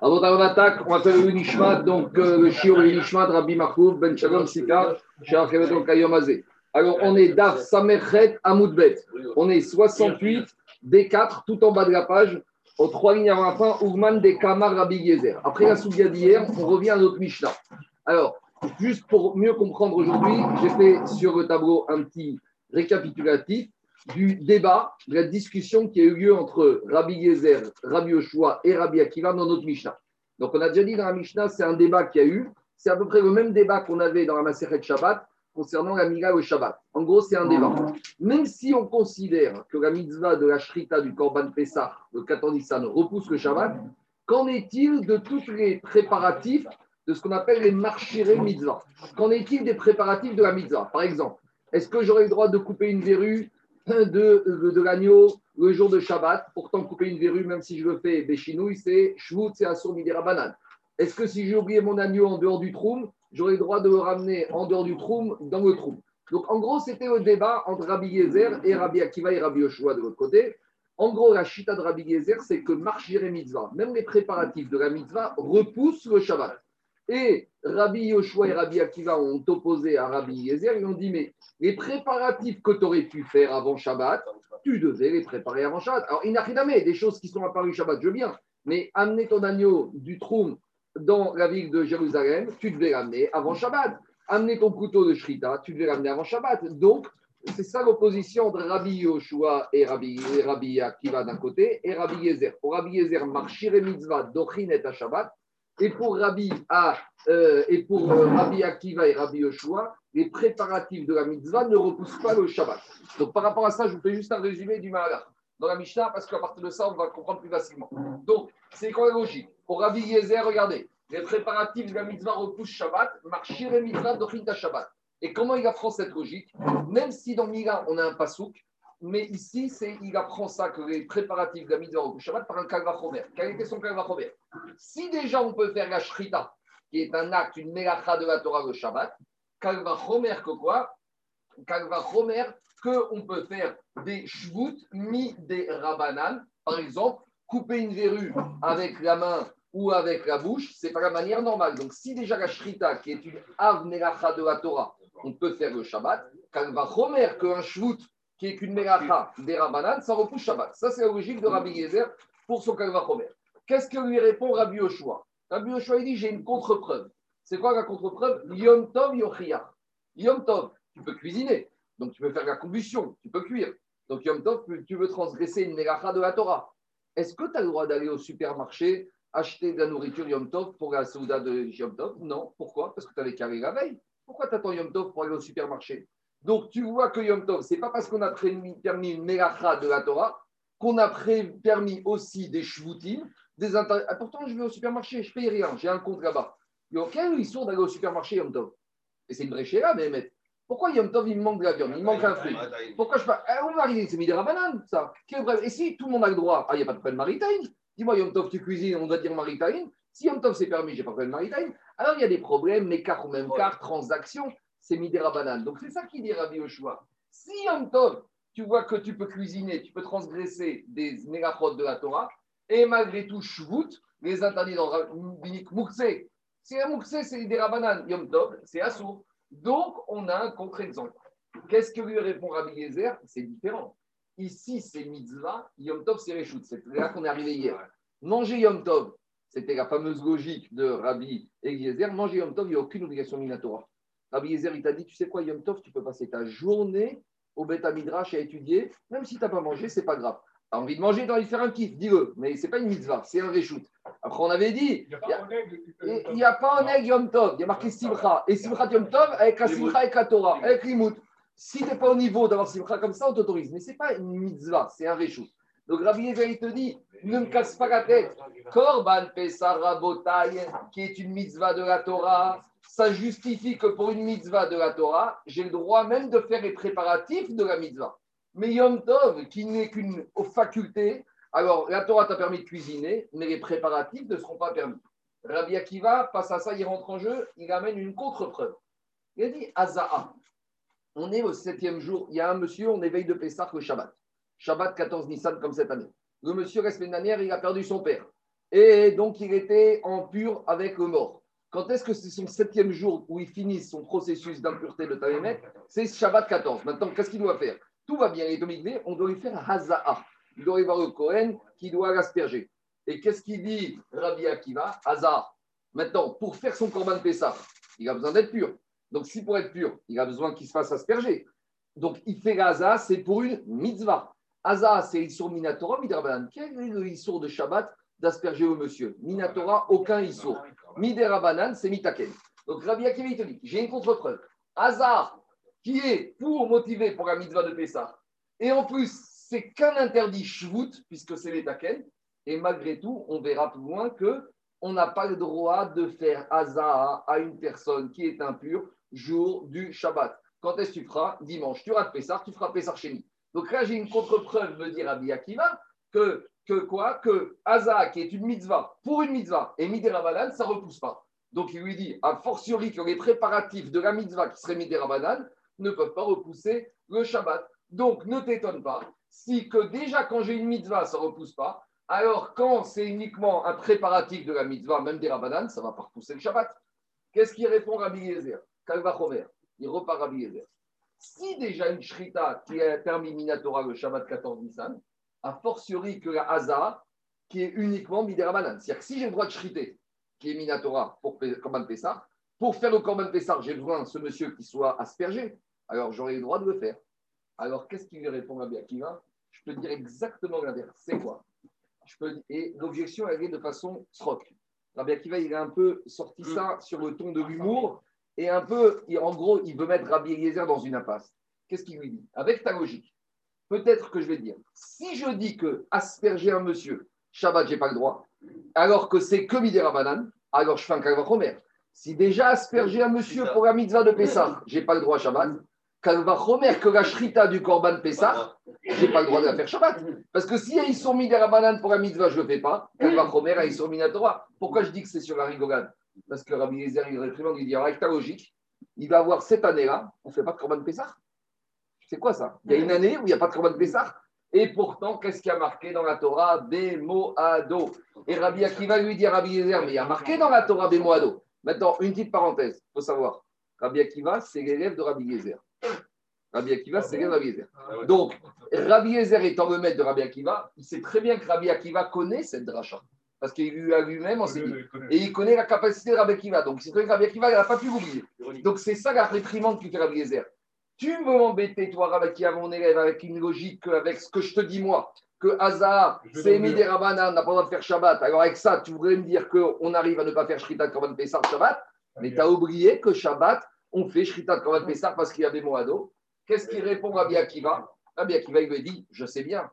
Avant on attaque, on va faire le donc euh, le Shiur Nishmat, Rabbi Markouf, Ben Shalom Sika, Sheikh Kayom Azé. Alors, on est Daf Samerchet Amoudbet. On est 68, D4, tout en bas de la page, aux trois lignes avant la fin, Ougman de Kamar Rabbi Gezer. Après la soudia d'hier, on revient à notre Mishnah. Alors, juste pour mieux comprendre aujourd'hui, j'ai fait sur le tableau un petit récapitulatif du débat, de la discussion qui a eu lieu entre Rabbi Gezer, Rabbi Yoshua et Rabbi Akiva dans notre Mishnah. Donc, on a déjà dit dans la Mishnah, c'est un débat qui a eu. C'est à peu près le même débat qu'on avait dans la Maseret Shabbat concernant la Mila au Shabbat. En gros, c'est un débat. Même si on considère que la mitzvah de la Shrita du Korban Pessah, le 14 Nissan, repousse le Shabbat, qu'en est-il de tous les préparatifs de ce qu'on appelle les marchiré mitzvah Qu'en est-il des préparatifs de la mitzvah? Par exemple, est-ce que j'aurai le droit de couper une verrue? De, de, l'agneau le jour de Shabbat Pourtant, couper une verrue, même si je le fais béchinouille, c'est shvut, c'est assur midera banane. Est-ce que si j'ai oublié mon agneau en dehors du troum, j'aurais le droit de le ramener en dehors du troum, dans le troum? Donc, en gros, c'était le débat entre Rabbi Yezer et Rabbi Akiva et Rabbi Yoshua de l'autre côté. En gros, la chita de Rabbi Yezer, c'est que marchir mitzvah, même les préparatifs de la mitzvah, repoussent le Shabbat. Et Rabbi Yoshua et Rabbi Akiva ont opposé à Rabbi Yezer. Ils ont dit Mais les préparatifs que tu aurais pu faire avant Shabbat, tu devais les préparer avant Shabbat. Alors, a des choses qui sont apparues Shabbat, je veux bien. Mais amener ton agneau du troum dans la ville de Jérusalem, tu devais l'amener avant Shabbat. Amener ton couteau de Shrita, tu devais l'amener avant Shabbat. Donc, c'est ça l'opposition entre Rabbi Yoshua et Rabbi, et Akiva d'un côté et Rabbi Yezer. Pour Rabbi Yezer, marchir mitzvah, dochin et à Shabbat. Et pour Rabbi, euh, et pour euh, Rabbi Akiva et Rabbi Yoshua, les préparatifs de la mitzvah ne repoussent pas le Shabbat. Donc, par rapport à ça, je vous fais juste un résumé du Mahalach dans la Mishnah, parce qu'à partir de ça, on va comprendre plus facilement. Donc, c'est quoi la logique Pour Rabbi Yezer, regardez, les préparatifs de la mitzvah repoussent Shabbat, marchir et mitzvah d'Ochinta Shabbat. Et comment il apprend cette logique? Même si dans Mila, on a un pasouk, mais ici, il apprend ça, que les préparatifs de la mitzvah repoussent Shabbat par un kalvachomer. Quelle était son kalvachomer Si déjà on peut faire la shrita, qui est un acte, une melacha de la Torah le Shabbat, kalvachomer que quoi? Kalvachomer qu'on peut faire des shvut mi des rabanan. Par exemple, couper une verrue avec la main ou avec la bouche, c'est pas la manière normale. Donc, si déjà la shrita, qui est une avnelacha de la Torah, on peut faire le Shabbat, quand va qu'un shvut, qui est qu'une melacha des rabanan, ça repousse Shabbat. Ça, c'est la logique de Rabbi Gezer pour son kalva chomer. Qu'est-ce que lui répond Rabbi Yoshua? Rabbi Yoshua, il dit j'ai une contre-preuve. C'est quoi la contre-preuve? Yom Tov Yochia. Yom Tov, tu peux cuisiner. Donc tu peux faire la combustion, tu peux cuire. Donc Yom Tov, tu veux transgresser une mélacha de la Torah. Est-ce que tu as le droit d'aller au supermarché acheter de la nourriture Yom Tov pour la souda de Yom Tov? Non. Pourquoi? Parce que tu avais carré la veille. Pourquoi tu attends Yom Tov pour aller au supermarché? Donc tu vois que Yom Tov, ce n'est pas parce qu'on a permis une mélacha de la Torah qu'on a permis aussi des shvutim, des ah, Pourtant, je vais au supermarché, je ne paye rien, j'ai un compte là-bas. Il a aucun histoire d'aller au supermarché Yom Tov. Et c'est une vraie chéra, mais pourquoi Yom Tov, il me manque de la viande, il manque un fruit Pourquoi je pas eh, On marie, c'est mis de la banane, ça. Et si tout le monde a le droit, ah, il n'y a pas de problème maritime. Dis-moi, Yom Tov, tu cuisines, on doit dire maritime. Si Yom Tov c'est permis, j'ai pas de problème maritime. Alors il y a des problèmes, mais car ou même car, transaction, c'est midera banane. Donc c'est ça qui dit Rabbi Yoshua. Si Yom Tov, tu vois que tu peux cuisiner, tu peux transgresser des mégaprodes de la Torah, et malgré tout, Shvut, les interdits dans Moukse. Si un Moukse, c'est des banane, Yom Tov, c'est assourd. Donc, on a un contre-exemple. Qu'est-ce que lui répond Rabbi Yezer? C'est différent. Ici, c'est mitzvah, Yom Tov, c'est Réchout. C'est là qu'on est arrivé hier. Manger Yom Tov, c'était la fameuse logique de Rabbi Yezer. Manger Yom Tov, il n'y a aucune obligation minatoire. Rabbi Yezer, il t'a dit, tu sais quoi, Yom Tov, tu peux passer ta journée au Beth Midrash à étudier, même si tu n'as pas mangé, c'est pas grave. Tu as envie de manger, tu as envie de faire un kiff, dis-le. Mais ce n'est pas une mitzvah, c'est un réchout. Après, on avait dit, il n'y a, pas un aigle Yom Tov, il y a marqué Simcha. Et Simcha Yom Tov avec la Simcha et la Torah, avec l'imout. Si tu n'es pas au niveau d'avoir Simcha comme ça, on t'autorise. Mais ce n'est pas une mitzvah, c'est un réchout. Donc Rabbi Yezer, il te dit, ne me casse pas la tête. Korban Pesar Rabotai, qui est une mitzvah de la Torah, ça justifie que pour une mitzvah de la Torah, j'ai le droit même de faire les préparatifs de la mitzvah. Mais Yom Tov, qui n'est qu'une faculté, alors la Torah t'a permis de cuisiner, mais les préparatifs ne seront pas permis. Rabbi Akiva, passe à ça, il rentre en jeu, il amène une contre-preuve. Il a dit Azaa. On est au septième jour, il y a un monsieur, on éveille de Pessah le Shabbat. Shabbat 14 Nissan comme cette année. Le monsieur, la semaine dernière, il a perdu son père. Et donc, il était en pur avec le mort. Quand est-ce que c'est son septième jour où il finit son processus d'impureté de Tamémet C'est Shabbat 14. Maintenant, qu'est-ce qu'il doit faire? Tout va bien. Et Dominique on doit lui faire Haza'a. Il doit y avoir le Kohen qui doit l'asperger. Et qu'est-ce qu'il dit Rabbi Akiva? Hazar. Maintenant, pour faire son Korban Pessah, il a besoin d'être pur. Donc, si pour être pur, il a besoin qu'il se fasse asperger. Donc, il fait Haza, c'est pour une mitzvah. Haza, c'est Issour Minatora, Midrabanan. Quel est le de Shabbat d'asperger au monsieur? Minatora, aucun Issour. Miderabanan, c'est Mitaken. Donc, Rabbi Akiva, il te dit j'ai une contre-preuve. Hazar, qui est pour motiver pour la mitzvah de Pessah. Et en plus, c'est qu'un interdit shvut, puisque c'est les. Et malgré tout, on verra plus loin que on n'a pas le droit de faire Hazar à une personne qui est impure jour du Shabbat. Quand est-ce que tu feras Dimanche. Tu rates Pessah, tu feras Pessah chez Donc là, j'ai une contre-preuve, me dire Rabbi Akiva, que, que quoi Que Haza, qui est une mitzvah, pour une mitzvah, et Midera ça ne repousse pas. Donc il lui dit, a fortiori que les préparatifs de la mitzvah qui serait Midera ne peuvent pas repousser le Shabbat. Donc ne t'étonne pas si que déjà quand j'ai une mitzvah, ça ne repousse pas, alors quand c'est uniquement un préparatif de la mitzvah, même des Rabanan, ça ne va pas repousser le Shabbat. Qu'est-ce qu'il répond Rabbi Yezer Kalva Chomer. Il repart Rabbi Yezer. Si déjà une shrita qui est permis Minatora le Shabbat 14 Nissan, a fortiori que la Haza, qui est uniquement Miderabanan. C'est-à-dire que si j'ai le droit de shriter, qui est Minatora pour Korban Pessah, pour faire le Korban Pessah, j'ai besoin de ce monsieur qui soit aspergé, alors j'aurai le droit de le faire. Alors qu'est-ce qu'il lui répond Rabbi Akiva? Je peux dire exactement l'inverse. C'est quoi? Je peux, Et l'objection, elle est de façon stroke. Rabbi Akiva, il a un peu sorti ça sur le ton de l'humour et un peu, en gros, il veut mettre Rabbi Eliezer dans une impasse. Qu'est-ce qu'il lui dit? Avec ta logique, peut-être que je vais dire, si je dis que asperger un monsieur, Shabbat, j'ai pas le droit, alors que c'est que Midera Banane, alors je fais un Kalvachomer. Si déjà asperger un monsieur pour la mitzvah de Pessah, j'ai pas le droit Shabbat, Kalvachomer, que la shrita du Korban Pessah, j'ai pas le droit de la faire Shabbat. Parce que si ils sont mis des Rabanan pour la mitzvah, je ne le fais pas. Kalvachomer, ils sont Torah. Pourquoi je dis que c'est sur la rigolade? Parce que Rabbi Yezer, il réprimande, il dit avec ta logique, il va avoir cette année-là, on ne fait pas de Korban Pessah. C'est quoi ça? Il y a une année où il n'y a pas de Korban Pessah? Et pourtant, qu'est-ce qui a marqué dans la Torah Bemoado. Et Rabbi Akiva lui dit à Rabbi Yezer, mais il y a marqué dans la Torah Bemoado. Maintenant, une petite parenthèse, il faut savoir. Rabbi Akiva, c'est l'élève de Rabbi Yezer. Rabbi Akiva, c'est l'élève de Rabbi Yezer. Ah Donc, Rabbi Yezer étant le maître de Rabbi Akiva, il sait très bien que Rabbi Akiva connaît cette dracha. Parce qu'il lui a lui-même enseigné. Et il connaît la capacité de Rabbi Akiva. Donc, c'est très que Rabbi Akiva n'a pas pu l'oublier. Donc, c'est ça la réprimande qui fait Rabbi Yezer. Tu veux m'embêter, toi, Rabbi mon élève, avec une logique, avec ce que je te dis moi, que Hazar, c'est Midi Rabbanan, n'a pas le droit de faire Shabbat. Alors, avec ça, tu voudrais me dire qu'on arrive à ne pas faire Shrita Korban Pessah Shabbat, mais tu as oublié que Shabbat, on fait Shrita Korban Pessah parce qu'il y avait Moado. Qu'est-ce qu'il répond Rabbi Akiva? Rabbi Akiva, il lui dit Je sais bien.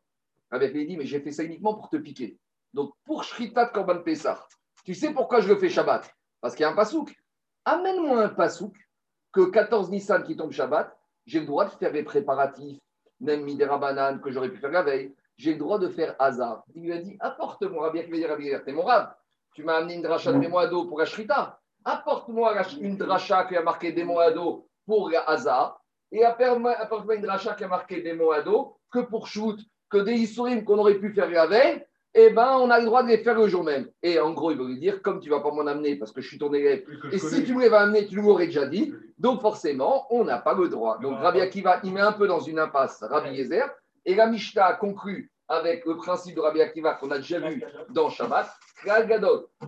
Rabbi Akiva, il dit Mais j'ai fait ça uniquement pour te piquer. Donc, pour Shrita Korban Pessah, tu sais pourquoi je le fais Shabbat? Parce qu'il y a un pasouk. Amène-moi un pasouk que 14 Nissan qui tombe Shabbat j'ai le droit de faire les préparatifs, même Midera Banane que j'aurais pu faire la veille. J'ai le droit de faire hasard. Il lui a dit Apporte-moi, qu'il dire T'es mon rab. Tu m'as amené une dracha de Moado pour Ashrita. Apporte-moi une dracha qui a marqué des Moado pour hasard. Et apporte-moi une dracha qui a marqué des Moado que pour shoot, que des Issourim qu'on aurait pu faire la veille eh ben, on a le droit de les faire le jour même. Et en gros, il veut lui dire, comme tu ne vas pas m'en amener parce que je suis ton élève, et si tu me les vas amener, tu l'aurais déjà dit, donc forcément, on n'a pas le droit. Donc Rabbi Akiva, il met un peu dans une impasse Rabbi Yezer, et la Mishnah a conclu avec le principe de Rabbi Akiva qu'on a déjà vu dans Shabbat,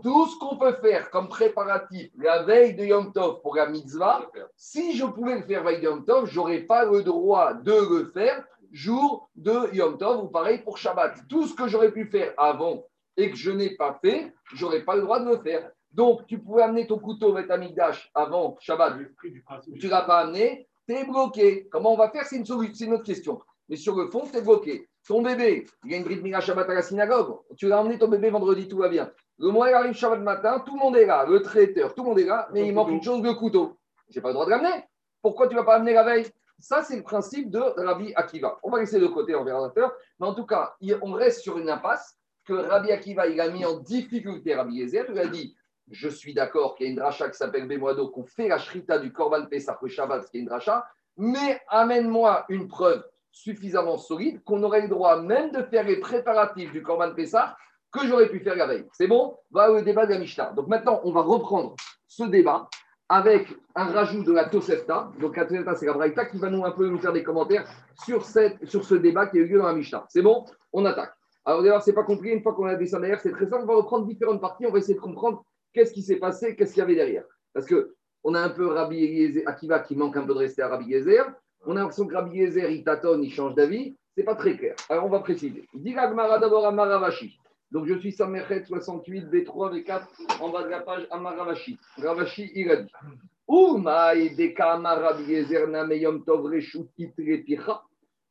tout ce qu'on peut faire comme préparatif la veille de Yom Tov pour la mitzvah, si je pouvais le faire la veille de Yom Tov, je n'aurais pas le droit de le faire jour de Yom Tov, ou pareil pour Shabbat. Tout ce que j'aurais pu faire avant et que je n'ai pas fait, je n'aurais pas le droit de le faire. Donc, tu pouvais amener ton couteau avec Amigdash avant Shabbat. Tu ne l'as pas amené, tu es bloqué. Comment on va faire? C'est une, une, autre question. Mais sur le fond, tu es bloqué. Ton bébé, il y a une bride Mila Shabbat à la synagogue. Tu l'as emmené ton bébé vendredi, tout va bien. Le mois, il arrive Shabbat matin, tout le monde est là, le traiteur, tout le monde est là, mais il manque une chose, le couteau. Je n'ai pas le droit de l'amener. Pourquoi tu ne vas pas amener la veille? Ça, c'est le principe de Rabbi Akiva. On va laisser de côté, verra Mais en tout cas, on reste sur une impasse que Rabbi Akiva, il a mis en difficulté Rabbi Yezer. Il a dit Je suis d'accord qu'il y a une dracha qui s'appelle Bemoado, qu'on fait la shrita du Korban Pesach le Shabbat, qui est une dracha, mais amène-moi une preuve suffisamment solide qu'on aurait le droit même de faire les préparatifs du Korban Pesach que j'aurais pu faire la veille. C'est bon? Va au débat de la Mishnah. Donc maintenant, on va reprendre ce débat avec un rajout de la Tosefta. Donc la Tosefta, c'est la Braïta qui va nous un peu nous faire des commentaires sur, cette, sur ce débat qui a eu lieu dans la Mishnah. C'est bon? On attaque. Alors d'ailleurs, c'est pas compliqué. Une fois qu'on a descendu derrière, c'est très simple. On va reprendre différentes parties. On va essayer de comprendre qu'est-ce qui s'est passé, qu'est-ce qu'il y avait derrière. Parce que on a un peu Rabbi Akiva qui manque un peu de rester à Rabbi Eliezer. On a l'impression que Rabbi Eliezer, il tâtonne, il change d'avis. C'est pas très clair. Alors on va préciser. Dit d'abord à Maravashi. Donc je suis Samerhet 68, B3, B4, en bas de la page Amaravashi. Ravashi, il a dit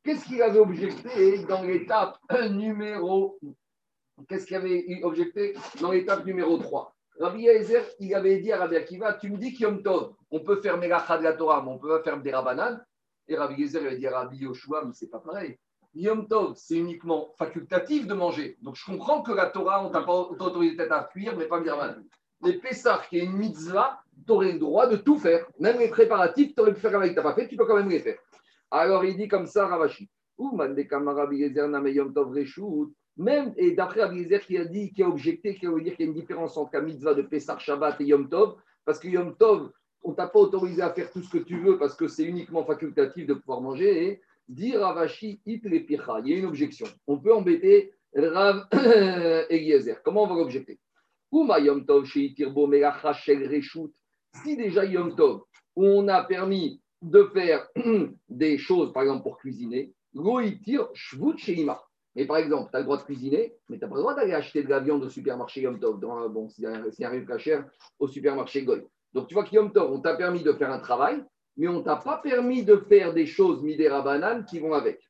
Qu'est-ce qu'il avait objecté dans l'étape numéro Qu'est-ce qu'il avait objecté dans l'étape numéro 3 Rabbi Yezer, il avait dit à Rabbi Akiva, tu me dis qu'Yom Tov, on peut faire Melacha de la Torah, mais on peut pas faire des Rabbanan? Et Rabbi Yezer, il avait dit à Rabbi Yoshua, mais c'est pas pareil. Yom Tov, c'est uniquement facultatif de manger. Donc je comprends que la Torah, on t'a pas autorisé peut-être à cuire, mais pas à Mais Pessah, qui est une mitzvah, tu aurais le droit de tout faire. Même les préparatifs, tu aurais pu faire avec ta pas fait, tu peux quand même les faire. Alors il dit comme ça, Ravashi. Même, et d'après Abiezer qui a dit, qui a objecté, qui a dire qu'il y a une différence entre la mitzvah de Pessah Shabbat et Yom Tov, parce que Yom Tov, on t'a pas autorisé à faire tout ce que tu veux parce que c'est uniquement facultatif de pouvoir manger. Et Dire Ravashi it il y a une objection. On peut embêter Rav Eliezer. Comment on va l'objecter? Si déjà Yom Tov, on a permis de faire des choses, par exemple pour cuisiner, Goitir Shvut Sheima. Mais par exemple, tu as le droit de cuisiner, mais tu n'as pas le droit d'aller acheter de la viande au supermarché Yom Tov, dans, bon, s'il y a un cher, au supermarché Goy. Donc tu vois qu'Yom Tov, on t'a permis de faire un travail, mais on t'a pas permis de faire des choses midera banane qui vont avec.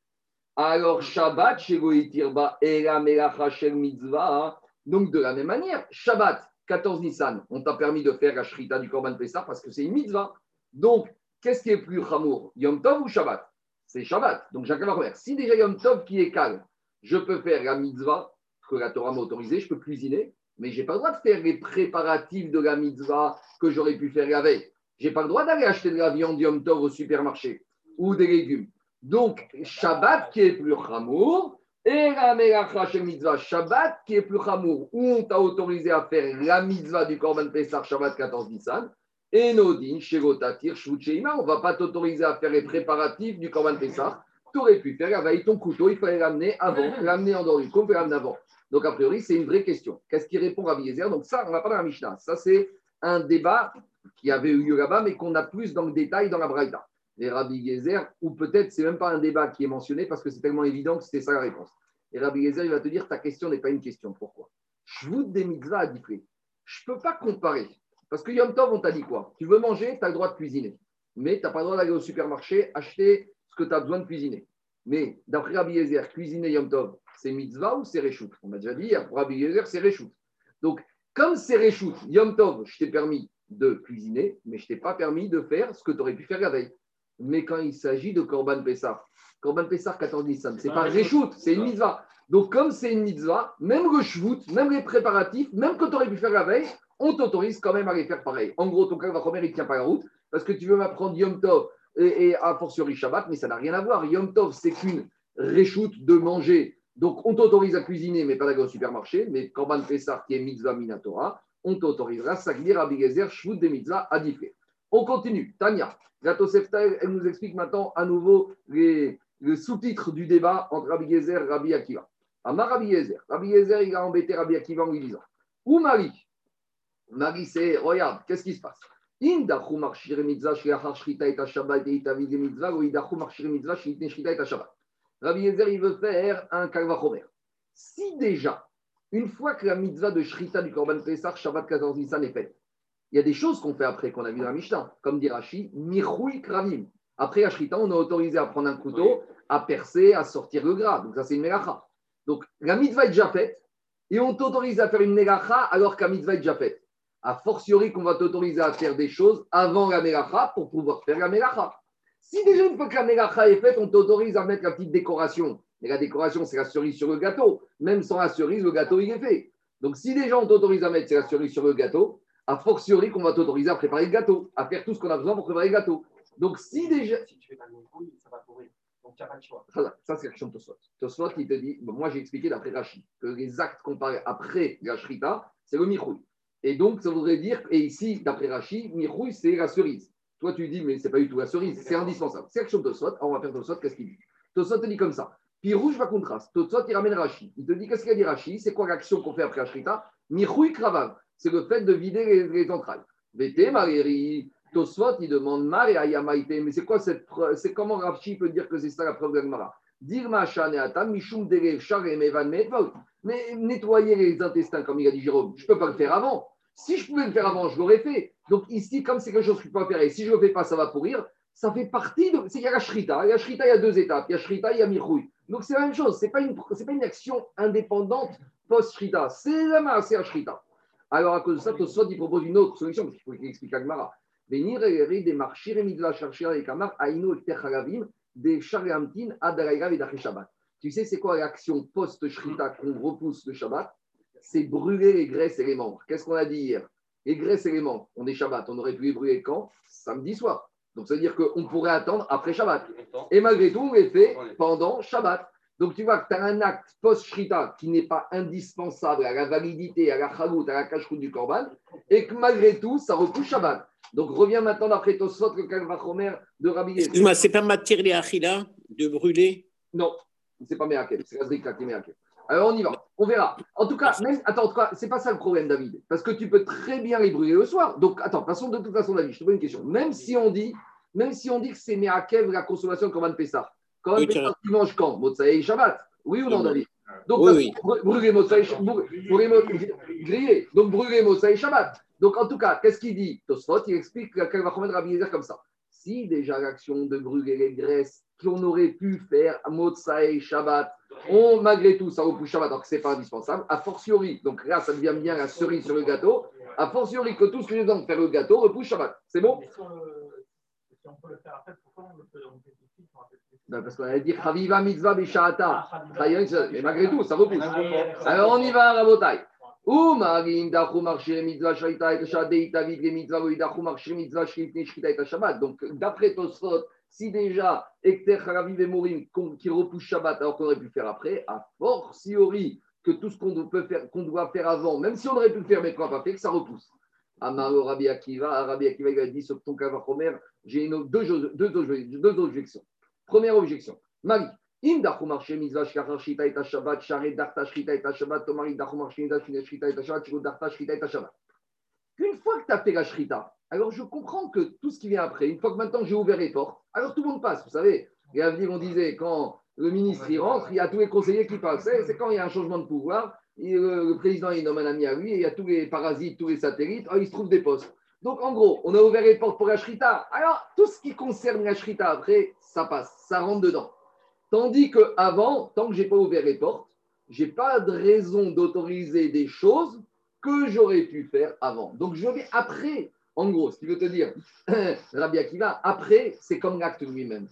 Alors, Shabbat, Shegoitirba, Era Melacha Mitzvah. Donc, de la même manière, Shabbat, 14 Nissan, on t'a permis de faire la Shrita du Korban Pessah parce que c'est une mitzvah. Donc, qu'est-ce qui est plus chamour Yom Tov ou Shabbat? C'est Shabbat. Donc, chacun va. Si déjà Yom Tov qui est calme, je peux faire la mitzvah que la Torah m'a autorisé, je peux cuisiner, mais je n'ai pas le droit de faire les préparatifs de la mitzvah que j'aurais pu faire la veille. Je n'ai pas le droit d'aller acheter de la viande Yom Tov au supermarché ou des légumes. Donc, Shabbat qui est plus chamour, et la mitzvah Shabbat qui est plus chamour, où on t'a autorisé à faire la mitzvah du Korban Pesach Shabbat 14 Nissan, et Nodin, Shegotatir, Shvucheima, on ne va pas t'autoriser à faire les préparatifs du Korban Pesach. Tu aurais pu faire avec ton couteau, il fallait l'amener avant, l'amener en dehors du coupe l'amener avant. Donc, a priori, c'est une vraie question. Qu'est-ce qui répond à Yezer? Donc, ça, on n'a pas dans la Mishnah. Ça, c'est un débat qui avait eu lieu là-bas, mais qu'on a plus dans le détail dans la Braïda. Et Rabbi Gezer, ou peut-être c'est même pas un débat qui est mentionné parce que c'est tellement évident que c'était ça la réponse. Et Rabbi Gezer, il va te dire ta question n'est pas une question. Pourquoi? Je vous des mitzvahs à. Je ne peux pas comparer. Parce que Yom Tov, on t'a dit quoi? Tu veux manger, tu as le droit de cuisiner. Mais tu n'as pas le droit d'aller au supermarché acheter ce que tu as besoin de cuisiner. Mais d'après Rabbi Gezer, cuisiner Yom Tov, c'est mitzvah ou c'est réchout On m'a déjà dit, pour Rabbi c'est réchout. Donc, comme c'est réchout, Yom Tov, je t'ai permis de cuisiner, mais je t'ai pas permis de faire ce que tu aurais pu faire la veille. Mais quand il s'agit de Korban Pessah, Korban Pessah 14 Nissan, c'est pas Réchout, c'est une mitzvah. Donc, comme c'est une mitzvah, même le shvout, même les préparatifs, même que tu aurais pu faire la veille, on t'autorise quand même à les faire pareil. En gros, ton cas va il ne tient pas la route parce que tu veux m'apprendre Yom Tov et, et a fortiori Shabbat, mais ça n'a rien à voir. Yom Tov, c'est qu'une réchoute de manger. Donc, on t'autorise à cuisiner, mais pas d'aller au supermarché. Mais Korban Pessah, qui est mitzvah minatora, on t'autorisera, dire Abigezer, Shvut des mitzvah à On continue. Tania, la Tosefta, elle nous explique maintenant à nouveau le sous-titre du débat entre Rabbi Gezer et Rabbi Akiva. Amar Rabbi Gezer. Rabbi Gezer, il a embêté Rabbi Akiva en lui disant Où Marie? Marie, c'est, regarde, qu'est-ce qui se passe? Rabbi Gezer, il veut faire un kalvachomer. Si déjà, une fois que la mitzvah de Shrita du Korban Pesach, Shabbat 14 Nissan est faite, il y a des choses qu'on fait après, qu'on a vu dans la Mishnah, comme dit Rashi, Mirhui Kravim. Après la Shrita, on a autorisé à prendre un couteau, à percer, à sortir le gras. Donc ça, c'est une Melacha. Donc la mitzvah est déjà faite, et on t'autorise à faire une Melacha alors la mitzvah est déjà faite. A fortiori qu'on va t'autoriser à faire des choses avant la Melacha pour pouvoir faire la Melacha. Si déjà une fois que la Melacha est faite, on t'autorise à mettre la petite décoration mais la décoration, c'est la cerise sur le gâteau. Même sans la cerise, le gâteau, il est fait. Donc, si les gens t'autorisent à mettre la cerise sur le gâteau, a fortiori qu'on va t'autoriser à préparer le gâteau, à faire tout ce qu'on a besoin pour préparer le gâteau. Donc, si déjà. Si tu fais pas le ça va pourrir. Ça, c'est l'action de Tosfot. Tosfot, il te dit, moi j'ai expliqué d'après Rachid, que les actes comparés après la Shrita, c'est le michouille. Et donc, ça voudrait dire, et ici, d'après Rachid, michouille, c'est la cerise. Toi, tu dis, mais c'est pas du tout la cerise, c'est indispensable. C'est l'action de Tosfot. On va faire Tosfot, qu'est-ce qu'il dit? Tosfot te dit comme ça. Puis rouge va contraste. Tosfot, il ramène Rachid. Il te dit, qu'est-ce qu'il a dit Rachid C'est quoi l'action qu'on fait après la Shrita Michouille kravav. C'est le fait de vider les, les entrailles. Vete, Maréri. Tosfot, il demande Mar et Ayamaïte. Mais c'est quoi cette C'est comment Rachi peut dire que c'est ça la preuve d'Agmara Dire Mishum Mais nettoyer les intestins, comme il a dit Jérôme, je ne peux pas le faire avant. Si je pouvais le faire avant, je l'aurais fait. Donc ici, comme c'est quelque chose que je peux pas faire, et si je ne le fais pas, ça va pourrir, ça fait partie de. Il y a la shrita. La shrita, il y a deux étapes. Il y a shrita, il y a mirouille. Donc c'est la même chose. Ce n'est pas, une, pas une action indépendante post-shrita. C'est la la shrita. Alors à cause de ça, Tosfot, il propose une autre solution, parce qu'il faut qu'il explique à Gmara des Tu sais, c'est quoi l'action post-shrita qu'on repousse le Shabbat? C'est brûler les graisses et les membres. Qu'est-ce qu'on a dit hier Les graisses et les membres, on est Shabbat, on aurait pu les brûler quand? Samedi soir. Donc ça veut dire qu'on pourrait attendre après Shabbat. Et malgré tout, on les fait pendant Shabbat. Donc tu vois que tu as un acte post-shrita qui n'est pas indispensable à la validité, à la chalout, à la cache du korban, et que malgré tout, ça repousse Shabbat. Donc reviens maintenant d'après Tosfot, le Kalvachomer de Rabbi Excuse-moi, c'est pas matière les achila de brûler? Non, c'est pas Meakel, c'est Azrika qui est. Alors on y va, on verra. En tout cas, même, attends, c'est pas ça le problème, David, parce que tu peux très bien les brûler le soir. Donc attends, façon, de toute façon, David, je te pose une question. Même si on dit, même si on dit que c'est Meakel la consommation de Korban Pessah, quand oui, Pessah, tu manges quand? Motsaï Shabbat Oui ou non, David? Donc, oui, oui. brûler griller. Donc, brûler Motsaï Shabbat. Donc, en tout cas, qu'est-ce qu'il dit? Tosfot, il explique qu'elle va remettre Rabbi comme ça. Si déjà l'action de brûler les graisses qu'on aurait pu faire à Motsaï Shabbat, on, malgré tout, ça repousse Shabbat, donc ce n'est pas indispensable. A fortiori, donc là, ça devient bien la cerise sur le gâteau. A fortiori que tout ce que j'ai besoin de faire le gâteau repousse Shabbat. C'est bon? On peut le faire après, pourquoi on le fait ben parce qu'on a dit Chaviva mitzvah bishata. Ah, Mais malgré tout, ça repousse. Alors on y va, Rabotai. Donc, d'après Tosfot, si déjà Ekter Haraviv et Morim qui repousse Shabbat alors qu'on aurait pu le faire après, a fortiori que tout ce qu'on peut faire, qu'on doit faire avant, même si on aurait pu le faire mais qu'on n'a pas fait, que ça repousse. Amaro Rabbi Akiva, Rabbi Akiva il a dit sur ton Kavachomer, j'ai deux, deux, deux, deux objections. Première objection, Marie, une fois que tu as fait la shrita, alors je comprends que tout ce qui vient après, une fois que maintenant j'ai ouvert les portes, alors tout le monde passe. Vous savez, et à venir, on disait, quand le ministre y rentre, il y a tous les conseillers qui passent. C'est quand il y a un changement de pouvoir, le, président il nomme un ami à lui, et il y a tous les parasites, tous les satellites, oh, il se trouve des postes. Donc en gros, on a ouvert les portes pour la shrita. Alors tout ce qui concerne la shrita après, ça passe, ça rentre dedans. Tandis qu'avant, tant que je n'ai pas ouvert les portes, je n'ai pas de raison d'autoriser des choses que j'aurais pu faire avant. Donc je vais après, en gros, ce qui veut te dire, Rabbi Akiva, après, c'est comme l'acte lui-même.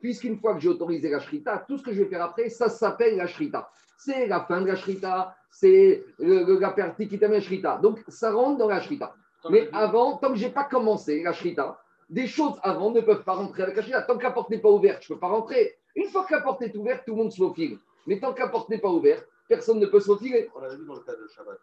Puisqu'une fois que j'ai autorisé la shrita, tout ce que je vais faire après, ça s'appelle la shrita. C'est la fin de la shrita, c'est la partie qui t'aime la shrita. Donc ça rentre dans la shrita. Mais avant, tant que je n'ai pas commencé la shrita, des choses avant ne peuvent pas rentrer avec la shrita. Tant que la porte n'est pas ouverte, je ne peux pas rentrer. Une fois que la porte est ouverte, tout le monde se faufile. Mais tant que la porte n'est pas ouverte, personne ne peut se faufiler. On l'a vu dans le cas de Shabbat.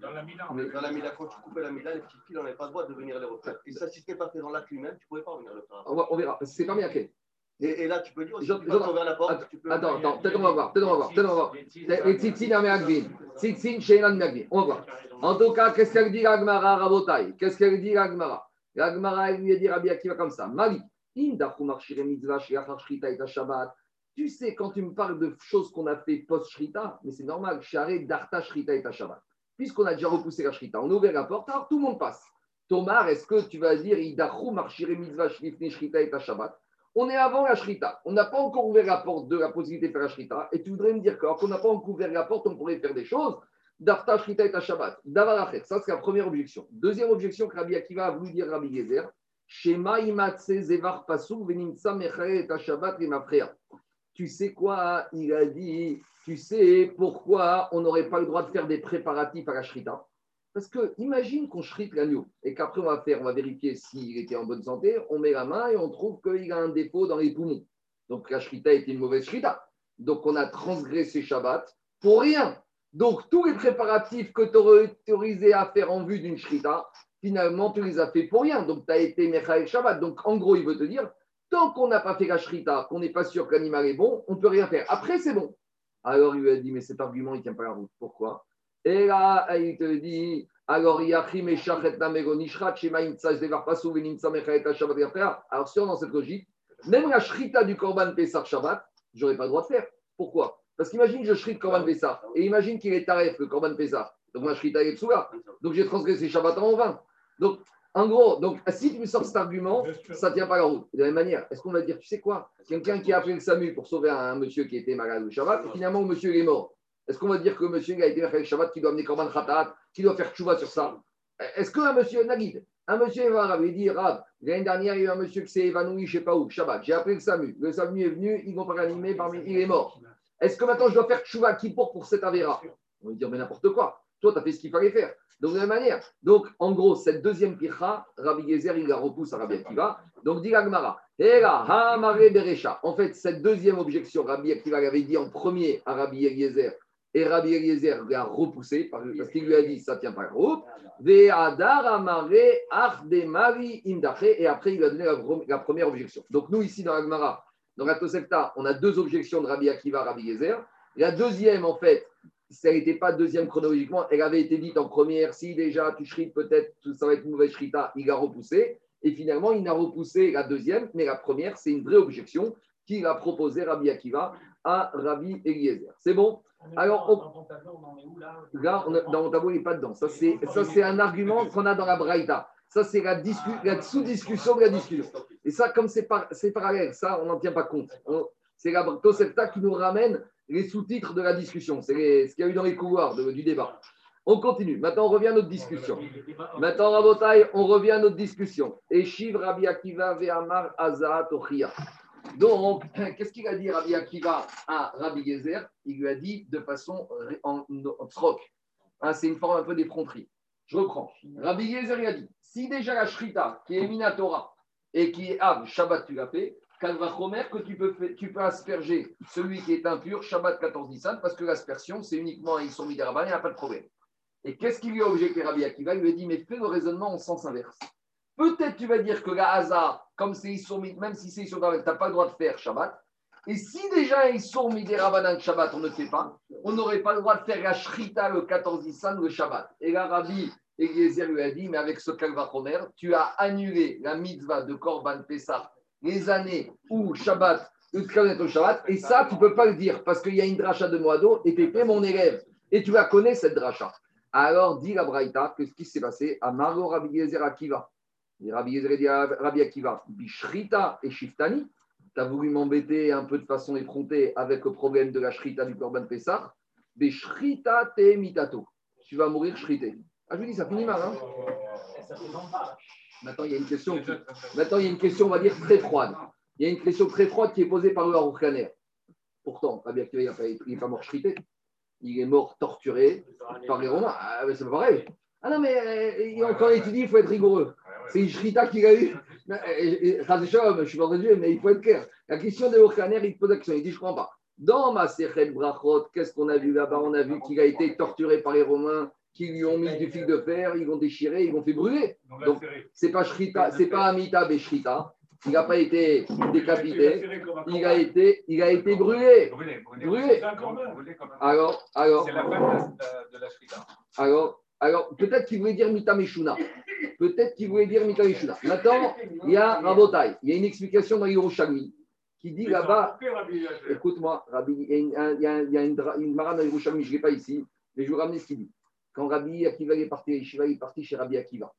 Dans la Mila. Dans la Mila, quand tu coupais la Mila, les petites filles n'avaient pas le droit de venir les refaire. Et ça, si ce n'était pas fait dans l'acte lui-même, tu ne pouvais pas venir le faire. On, verra. C'est pas bien fait. Et, et, là, tu peux dire, si tu ouvert la porte, tu peux. Attends, attends, peut-être on va voir, peut-être on va voir, peut-être on va voir. Les tzitzin à Meagvin, tzitzin shenan Meagvin. On va voir. En tout cas, qu'est-ce qu'elle dit Agmara Rabotai? Qu'est-ce qu'elle dit Agmara Agmara, elle lui a dit Rabbi Akiva comme ça. Mali, tu sais, quand tu me parles de choses qu'on a fait post-shrita, mais c'est normal, charé darta shrita et Shabbat. Puisqu'on a déjà repoussé la shrita, on a ouvert la porte, alors tout le monde passe. Tomar, est-ce que tu vas dire idachu marchire mitzvah shrita et Shabbat? On est avant la shrita, on n'a pas encore ouvert la porte de la possibilité de faire la shrita, et tu voudrais me dire qu'on n'a pas encore ouvert la porte, on pourrait faire des choses. Darta shrita et Shabbat. Ça, c'est la première objection. Deuxième objection que Rabbi Akiva a voulu dire Rabbi Gezer, tu sais quoi Il a dit, tu sais pourquoi on n'aurait pas le droit de faire des préparatifs à la shrita? Parce que imagine qu'on shrite l'agneau et qu'après on va faire, on va vérifier s'il était en bonne santé, on met la main et on trouve qu'il a un défaut dans les poumons. Donc la shrita était une mauvaise shrita. Donc on a transgressé Shabbat pour rien. Donc tous les préparatifs que tu aurais autorisé à faire en vue d'une shrita, finalement tu les as fait pour rien. Donc tu as été Mechael Shabbat. Donc en gros, il veut te dire, tant qu'on n'a pas fait la shrita, qu'on n'est pas sûr que l'animal est bon, on ne peut rien faire. Après, c'est bon. Alors il lui a dit, mais cet argument, il ne tient pas la route. Pourquoi? Et là, il te dit, alors, alors si on dans cette logique, même la shrita du Korban Pessar Shabbat, je n'aurais pas le droit de faire. Pourquoi? Parce qu'imagine que je shrite Korban Pessar, et imagine qu'il est taref, le Korban Pessar. Donc ma shrita est là. Donc j'ai transgressé Shabbat en vain. Donc, en gros, donc, si tu me sors cet argument, ça ne tient pas la route. De la même manière, est-ce qu'on va dire, tu sais quoi? Quelqu'un qui a appelé le SAMU pour sauver un, monsieur qui était malade au Shabbat, et finalement, le monsieur est mort. Est-ce qu'on va dire que monsieur a été au Shabbat, qui doit amener Korban Khatat, qui doit faire tchouva sur ça? Est-ce qu'un monsieur Nagid, un monsieur va lui dire, l'année dernière, il y a eu un monsieur qui s'est évanoui, je ne sais pas où, Shabbat, j'ai appelé le SAMU, le SAMU est venu, ils vont pas réanimer, parmi, il est mort. Est-ce que maintenant je dois faire tchouva qui pour pour cet Avera On va dire, mais n'importe quoi. Toi, tu as fait ce qu'il fallait faire. Donc, de la même manière. Donc, en gros, cette deuxième pircha, Rabbi Gezer, il la repousse à Rabbi Akiva. Donc, dit Agmara. En fait, cette deuxième objection, Rabbi Akiva l'avait dit en premier à Rabbi Eliezer. Et Rabbi Eliezer l'a repoussé parce qu'il lui a dit ça ne tient pas la route. Et après, il lui a donné la, première objection. Donc, nous, ici, dans Agmara, dans la Tosefta, on a deux objections de Rabbi Akiva, Rabbi Gezer. La deuxième, en fait, ça n'était pas deuxième chronologiquement, elle avait été dite en première, si déjà tu shrites peut-être ça va être une mauvaise shrita, il a repoussé. Et finalement, il n'a repoussé la deuxième, mais la première, c'est une vraie objection qu'il a proposé Rabbi Akiva à Rabbi Eliezer. C'est bon? Alors, on là? Là, dans mon tableau, il n'est pas dedans. Ça, c'est un argument qu'on a dans la Braïta. Ça, c'est la, la sous-discussion de la discussion. Et ça, comme c'est parallèle, ça, on n'en tient pas compte. C'est la Tosefta qui nous ramène les sous-titres de la discussion. C'est ce qu'il y a eu dans les couloirs du débat. On continue. Maintenant, on revient à notre discussion. Maintenant, Rabotai, on revient à notre discussion. Et Shiv Rabbi Akiva Ve'amar Azat Donc, qu'est-ce qu'il a dit Rabbi Akiva à Rabbi Gezer Il lui a dit de façon en, troc. Hein, c'est une forme un peu d'effronterie. Je reprends. Rabbi Gezer a dit si déjà la Shrita, qui est Minatora et qui est Av, Shabbat, tu l'as fait, Kalvachomer que tu peux, tu peux asperger celui qui est impur, Shabbat 14 Nissan, parce que l'aspersion, c'est uniquement un Issour Midaraban, il n'y a pas de problème. Et qu'est-ce qu'il lui a objecté Rabbi Akiva? Il lui a dit, mais fais le raisonnement en sens inverse. Peut-être tu vas dire que la Haza, comme c'est Issour même si c'est Issour tu n'as pas le droit de faire Shabbat. Et si déjà Issour Midaraban Shabbat, on ne fait pas, on n'aurait pas le droit de faire la Shrita le 14 Nissan le Shabbat. Et là, Rabbi Eliezer lui a dit, mais avec ce Kalvachomer, tu as annulé la mitzvah de Korban Pessah les années où Shabbat, le au Shabbat, et ça, tu ne peux pas le dire parce qu'il y a une dracha de Moado et tu mon élève. Et tu la connais, cette dracha. Alors, dit la Braïta, que ce qui s'est passé? À Margot Rabbi Yezer Akiva. Rabbi dit Rabbi Akiva, Bishrita et Shiftani. Tu as voulu m'embêter un peu de façon effrontée avec le problème de la Shrita du Korban Pessah. Bishrita te mitato. Tu vas mourir shrité. Ah, je vous dis, ça finit mal. Hein Maintenant, il y a une question, Maintenant, il y a une question, on va dire, très froide. Il y a une question très froide qui est posée par le Haroukhaner. Pourtant, Rabbi Akiva, il n'est pas, mort chrité. Il est mort torturé par les Romains. Ah, mais c'est pas pareil. Ah non, mais euh, quand on étudie, il faut être rigoureux. C'est une shrita qu'il a eu. Je suis pas Dieu, mais il faut être clair. La question de Haroukhaner, il pose la question. Il dit Je ne comprends pas. Dans ma Sechet Brachot, qu'est-ce qu'on a vu là-bas? On a vu qu'il a été torturé par les Romains qui lui ont mis du fil de fer, ils vont déchirer, ils vont fait brûler. Donc, c'est pas Shrita, c'est pas Amita Beshrita. Il n'a pas été décapité, il a été, il a été brûlé. Brûlé. Alors, alors. C'est la fin de la Shrita. Alors, alors peut-être qu'il voulait dire Mita Meshuna. Peut-être qu'il voulait dire Mita Meshuna. Maintenant, il y a Rabotai. Il y a une explication dans Yerushalmi qui dit là-bas. Écoute-moi, il y a, il y a, il y a une, une marade dans Yerushalmi, je ne l'ai pas ici, mais je vais vous ramener ce qu'il dit. Quand Rabbi Akiva est parti, est parti chez Rabbi Akiva.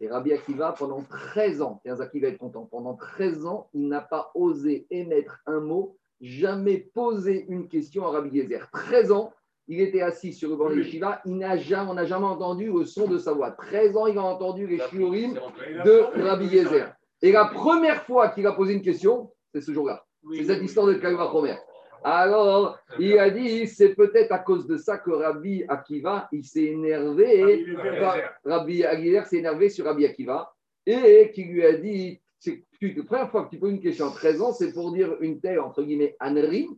Et Rabbi Akiva, pendant 13 ans, et Akiva est content, pendant 13 ans, il n'a pas osé émettre un mot, jamais posé une question à Rabbi Gezer. 13 ans, il était assis sur le banc de Shiva, il n'a jamais, on n'a jamais entendu le son de sa voix. 13 ans, il a entendu les shiurim de Rabbi Gezer. Et la première fois qu'il a posé une question, c'est ce jour-là. C'est cette histoire de Kalva Romer. Alors, il a dit, c'est peut-être à cause de ça que Rabbi Akiva, il s'est énervé. Rabbi Aguilera s'est énervé sur Rabbi Akiva et qui lui a dit, c'est la première fois que tu poses une question à 13 ans, c'est pour dire une telle, entre guillemets, ânerie.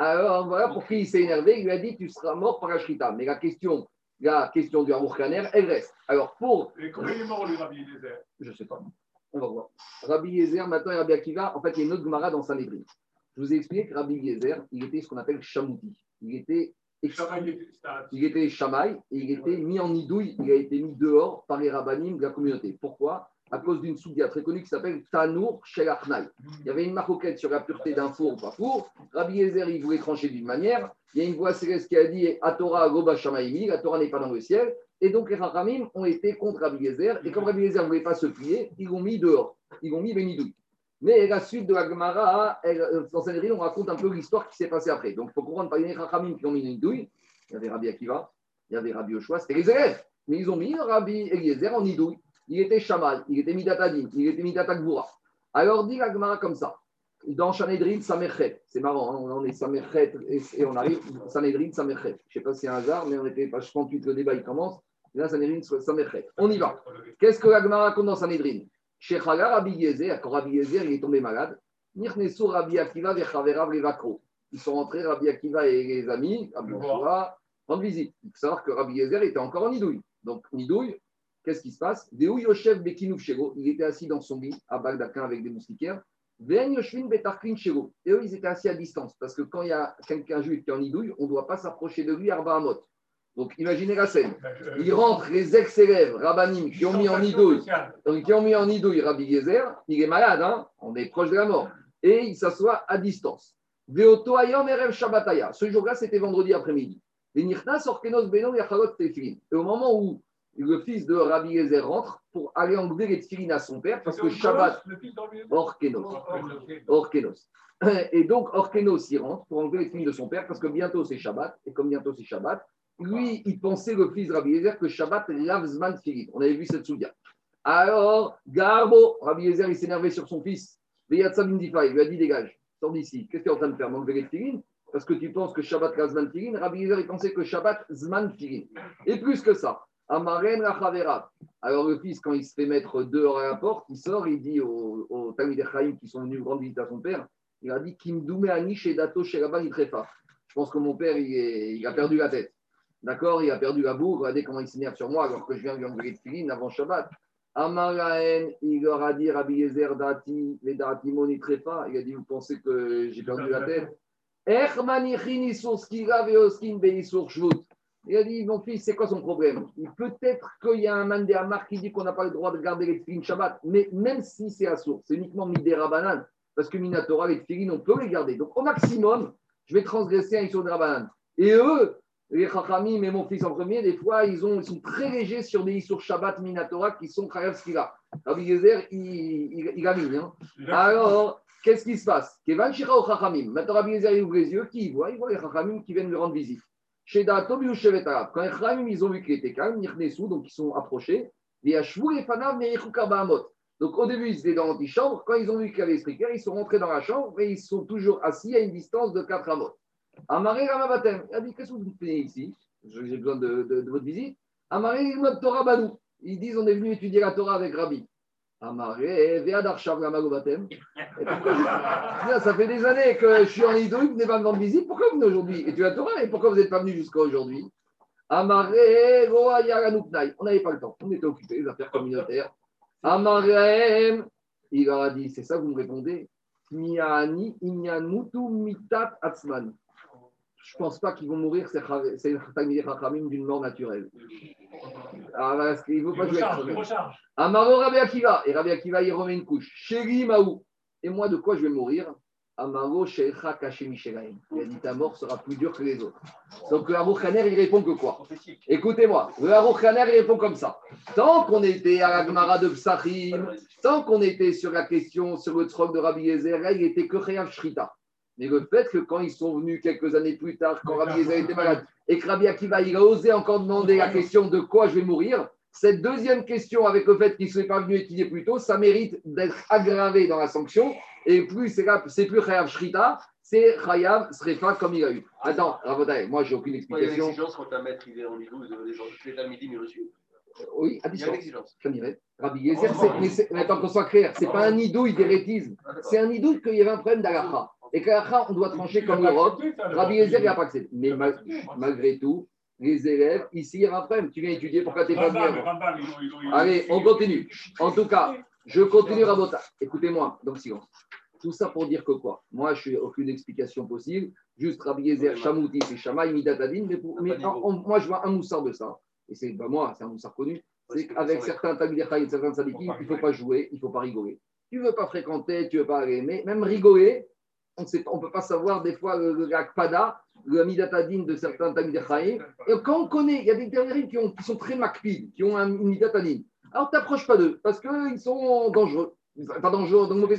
Alors voilà pourquoi il s'est énervé, il lui a dit tu seras mort par la shrita. Mais la question, la question du Harour elle reste. Alors pour. Et comment il est mort, lui, Rabbi Eliezer Je ne sais pas. On va voir. Rabbi Yezer, maintenant, et Rabbi Akiva, en fait, il y a une autre Gemara dans Sanhedrin. Je vous ai expliqué que Rabbi Yezer, il était ce qu'on appelle Chamouti. Il était il était- Shamaï et il était mis en nidouille, il a été mis dehors par les rabbinim de la communauté. Pourquoi? À cause d'une soudia très connue qui s'appelle Tanour Shel Achnai. Il y avait une maroquette sur la pureté d'un four ou pas four. Rabbi Yezer, il voulait trancher d'une manière. Il y a une voix céleste qui a dit Atora Goba Shamaïmi, la Torah n'est pas dans le ciel. Et donc les Rachamim ont été contre Rabbi Yezer. Et comme Rabbi Yezer ne voulait pas se plier, ils l'ont mis dehors. Ils l'ont mis Benidouille. Mais la suite de la Gemara, euh, dans Sanhedrin, on raconte un peu l'histoire qui s'est passée après. Donc il faut comprendre par les Rachamim qui ont mis Benidouille. Il y avait Rabbi Akiva, il y avait Rabbi Oshua, c'était les élèves. Mais ils ont mis Rabbi Eliezer en Nidouille. Il était Shamal, il était Midatadin, il était Midatakboura. Alors dit la Gemara comme ça. Dans Sanhedrin, Samerchet. C'est marrant, hein, on est Samerchet et, on arrive Sanhedrin, Samerchet. Je ne sais pas si c'est un hasard, mais on était page 38, le débat il commence. Et là, Sanhedrin, Samerchet. On y va. Qu'est-ce que la Gemara raconte dans Sanhedrin? Chez Chagar, Rabbi Yezer, quand Rabbi Yezer il est tombé malade, Nirnesu Rabbi Akiva vechaverav levakro. Ils sont rentrés, Rabbi Akiva et les amis, Rabbi Oshua, rendre visite. Il faut savoir que Rabbi Yezer était encore en Nidouille. Donc, Nidouille, qu'est-ce qui se passe? Yoshev Bekinouf Shego, il était assis dans son lit à Bagdakin avec des moustiquaires. Ven Yoshvin Betarklin Shego. Et eux, ils étaient assis à distance. Parce que quand il y a quelqu'un juif qui est en Nidouille, on ne doit pas s'approcher de lui à Arba Hamot. Donc, imaginez la scène. Ils rentrent, les ex-élèves rabbanim qui ont mis en Nidouille donc, qui ont mis en nidouille Rabbi Yezer, il est malade, hein on est proche de la mort, et il s'assoit à distance. Veoto ayom erev shabbataya. Ce jour-là, c'était vendredi après-midi. Et au moment où le fils de Rabbi Yezer rentre pour aller enlever les tefilin à son père, parce que Shabbat, orkenos, orkenos. Et donc, Orkenos y rentre pour enlever les tefilin de son père, parce que bientôt c'est Shabbat, et comme bientôt c'est Shabbat, lui, il pensait, le fils de Rabbi Yezer, que Shabbat, lave zman tefilin. On avait vu cette soudia. Alors, Garbo, Rabbi Yezer, il s'énervait sur son fils. Il lui a dit dégage, sors d'ici. Qu'est-ce que tu es en train de faire M'enlever les filines Parce que tu penses que Shabbat la Zman Filin. Rabbi Yezer, il pensait que Shabbat Zman Filin. Et plus que ça, Amaren Rachavera. Alors le fils, quand il se fait mettre dehors à la porte, il sort, il dit aux, aux Chaim qui sont venus rendre visite à son père, il a dit Kim Doumeani chez Dato chez Rabban Itrefa. Je pense que mon père, il, est- il a perdu la tête. D'accord? Il a perdu la boue. Regardez comment il s'énerve sur moi alors que je viens lui les filines avant Shabbat. Amaraen, il leur a dit Rabbi Yezer Dati, les Dati Monitrefa. Il a dit Vous pensez que j'ai perdu la tête? Veoskin beisur shvut. Il a dit Mon fils, c'est quoi son problème? Peut-être qu'il y a un man de Hamar qui dit qu'on n'a pas le droit de garder les filines Shabbat, mais même si c'est assourd, c'est uniquement Midera Banan, parce que Minatora, les filines, on peut les garder. Donc au maximum, je vais transgresser un Isur de Rabanan. Et eux, les Chachamim et mon fils en premier, des fois, ils, ont, sont très légers sur des Isur Shabbat Minatora qui sont Chayav Skira. Rabbi Gezer, il, il. Hein. Alors, qu'est-ce qui se passe? Kevan Shira au Chachamim. Maintenant, Rabbi Gezer, il ouvre les yeux. Qui voit? Il voit les Chachamim qui viennent lui rendre visite. Chez Shevet Arab. Quand les ils ont vu qu'il était calme, Nirnesu, donc ils sont approchés. Et et Fanav, Neichou Karbahamot. Donc au début, ils étaient dans l'antichambre. Quand ils ont vu qu'il y avait clair, ils sont rentrés dans la chambre et ils sont toujours assis à une distance de 4 amot. Amaré Ramabatem. Il a dit Qu'est-ce que vous faites ici? J'ai besoin de, de- de votre visite. Amaré Imad Torah Banou. Ils disent On est venu étudier la Torah avec Rabbi. Amaré je- Là, Ça fait des années que je suis en Idouille, vous venez pas me rendre visite. Pourquoi vous venez aujourd'hui? Et tu la Torah Et pourquoi vous n'êtes pas venu jusqu'à aujourd'hui? Amaré Roa Yaranuknai. On n'avait pas le temps. On était occupés, les affaires communautaires. Amarem, il a dit, c'est ça que vous me répondez Miani, Inyanutu, Mitat, Atzman. Je ne pense pas qu'ils vont mourir, le Talmidei Chachamim d'une mort naturelle. Ah, voilà, qu'il ne Il pas jouer avec recharge, il ça. recharge. Amaro Rabbi Akiva. Et Rabbi Akiva, il remet une couche. Chéri Maou. Et moi, de quoi je vais mourir? Amaro Sheikha Shelaim. Il a dit ta mort sera plus dure que les autres. Donc le Harour Khaner, il répond que quoi? Écoutez-moi, le Harour Khaner, il répond comme ça. Tant qu'on était à la Gemara de Psachim, tant qu'on était sur la question, sur le troc de Rabbi Yezer, il était que Chayav Shrita. Mais le fait que quand ils sont venus quelques années plus tard, quand Rabbi Yezer était malade, et que Rabbi Akiva, il a osé encore demander la question de quoi je vais mourir, cette deuxième question, avec le fait qu'il ne soit pas venu étudier plus tôt, ça mérite d'être aggravé dans la sanction. Et plus c'est plus Chayav Shrita, c'est Chayav Srefa comme il a eu. Attends, Rabotai, moi j'ai aucune Moi, il y a une explication. exigence quand un maître il est en niveau, les gens, les talmidim, ils le suivent. Oui, à Il y a une exigence. Je dirais. Rabbi Yezer, c'est, mais, c'est- mais attends qu'on soit clair, c'est pas un idouille d'hérétisme. C'est un idouille qu'il y avait un problème d'Alacha. Et qu'Alacha, on doit trancher comme l'Europe. Rabbi il n'a pas accès. Mais mal- malgré tout, les élèves, ici, il y a un problème. Tu viens étudier, pourquoi tu n'es pas Allez, on continue. En tout cas, je continue Rabota. Écoutez-moi, donc silence. Tout ça pour dire que quoi? Moi, je n'ai aucune explication possible. Juste Rabbi Yezer, Chamouti, c'est Shamaï, Midatadin. Mais, pour- mais en- en- moi, je vois un moussard de ça. Et c'est pas moi, c'est un moussard connu. C'est qu'avec certains Talmudechai et certains Sadikim, il ne faut pas jouer, il ne faut pas rigoler. Tu ne veux pas fréquenter, tu ne veux pas aller. Mais même rigoler, on ne peut pas savoir des fois le, le Akpada, le Midatadin de certains Talmudechai. Et quand on connaît, il y a des derniers qui, ont- qui sont très macpides, qui ont un, une Midatadin. Alors, t'approches pas d'eux, parce qu'ils sont dangereux. Pas dangereux, le mauvais.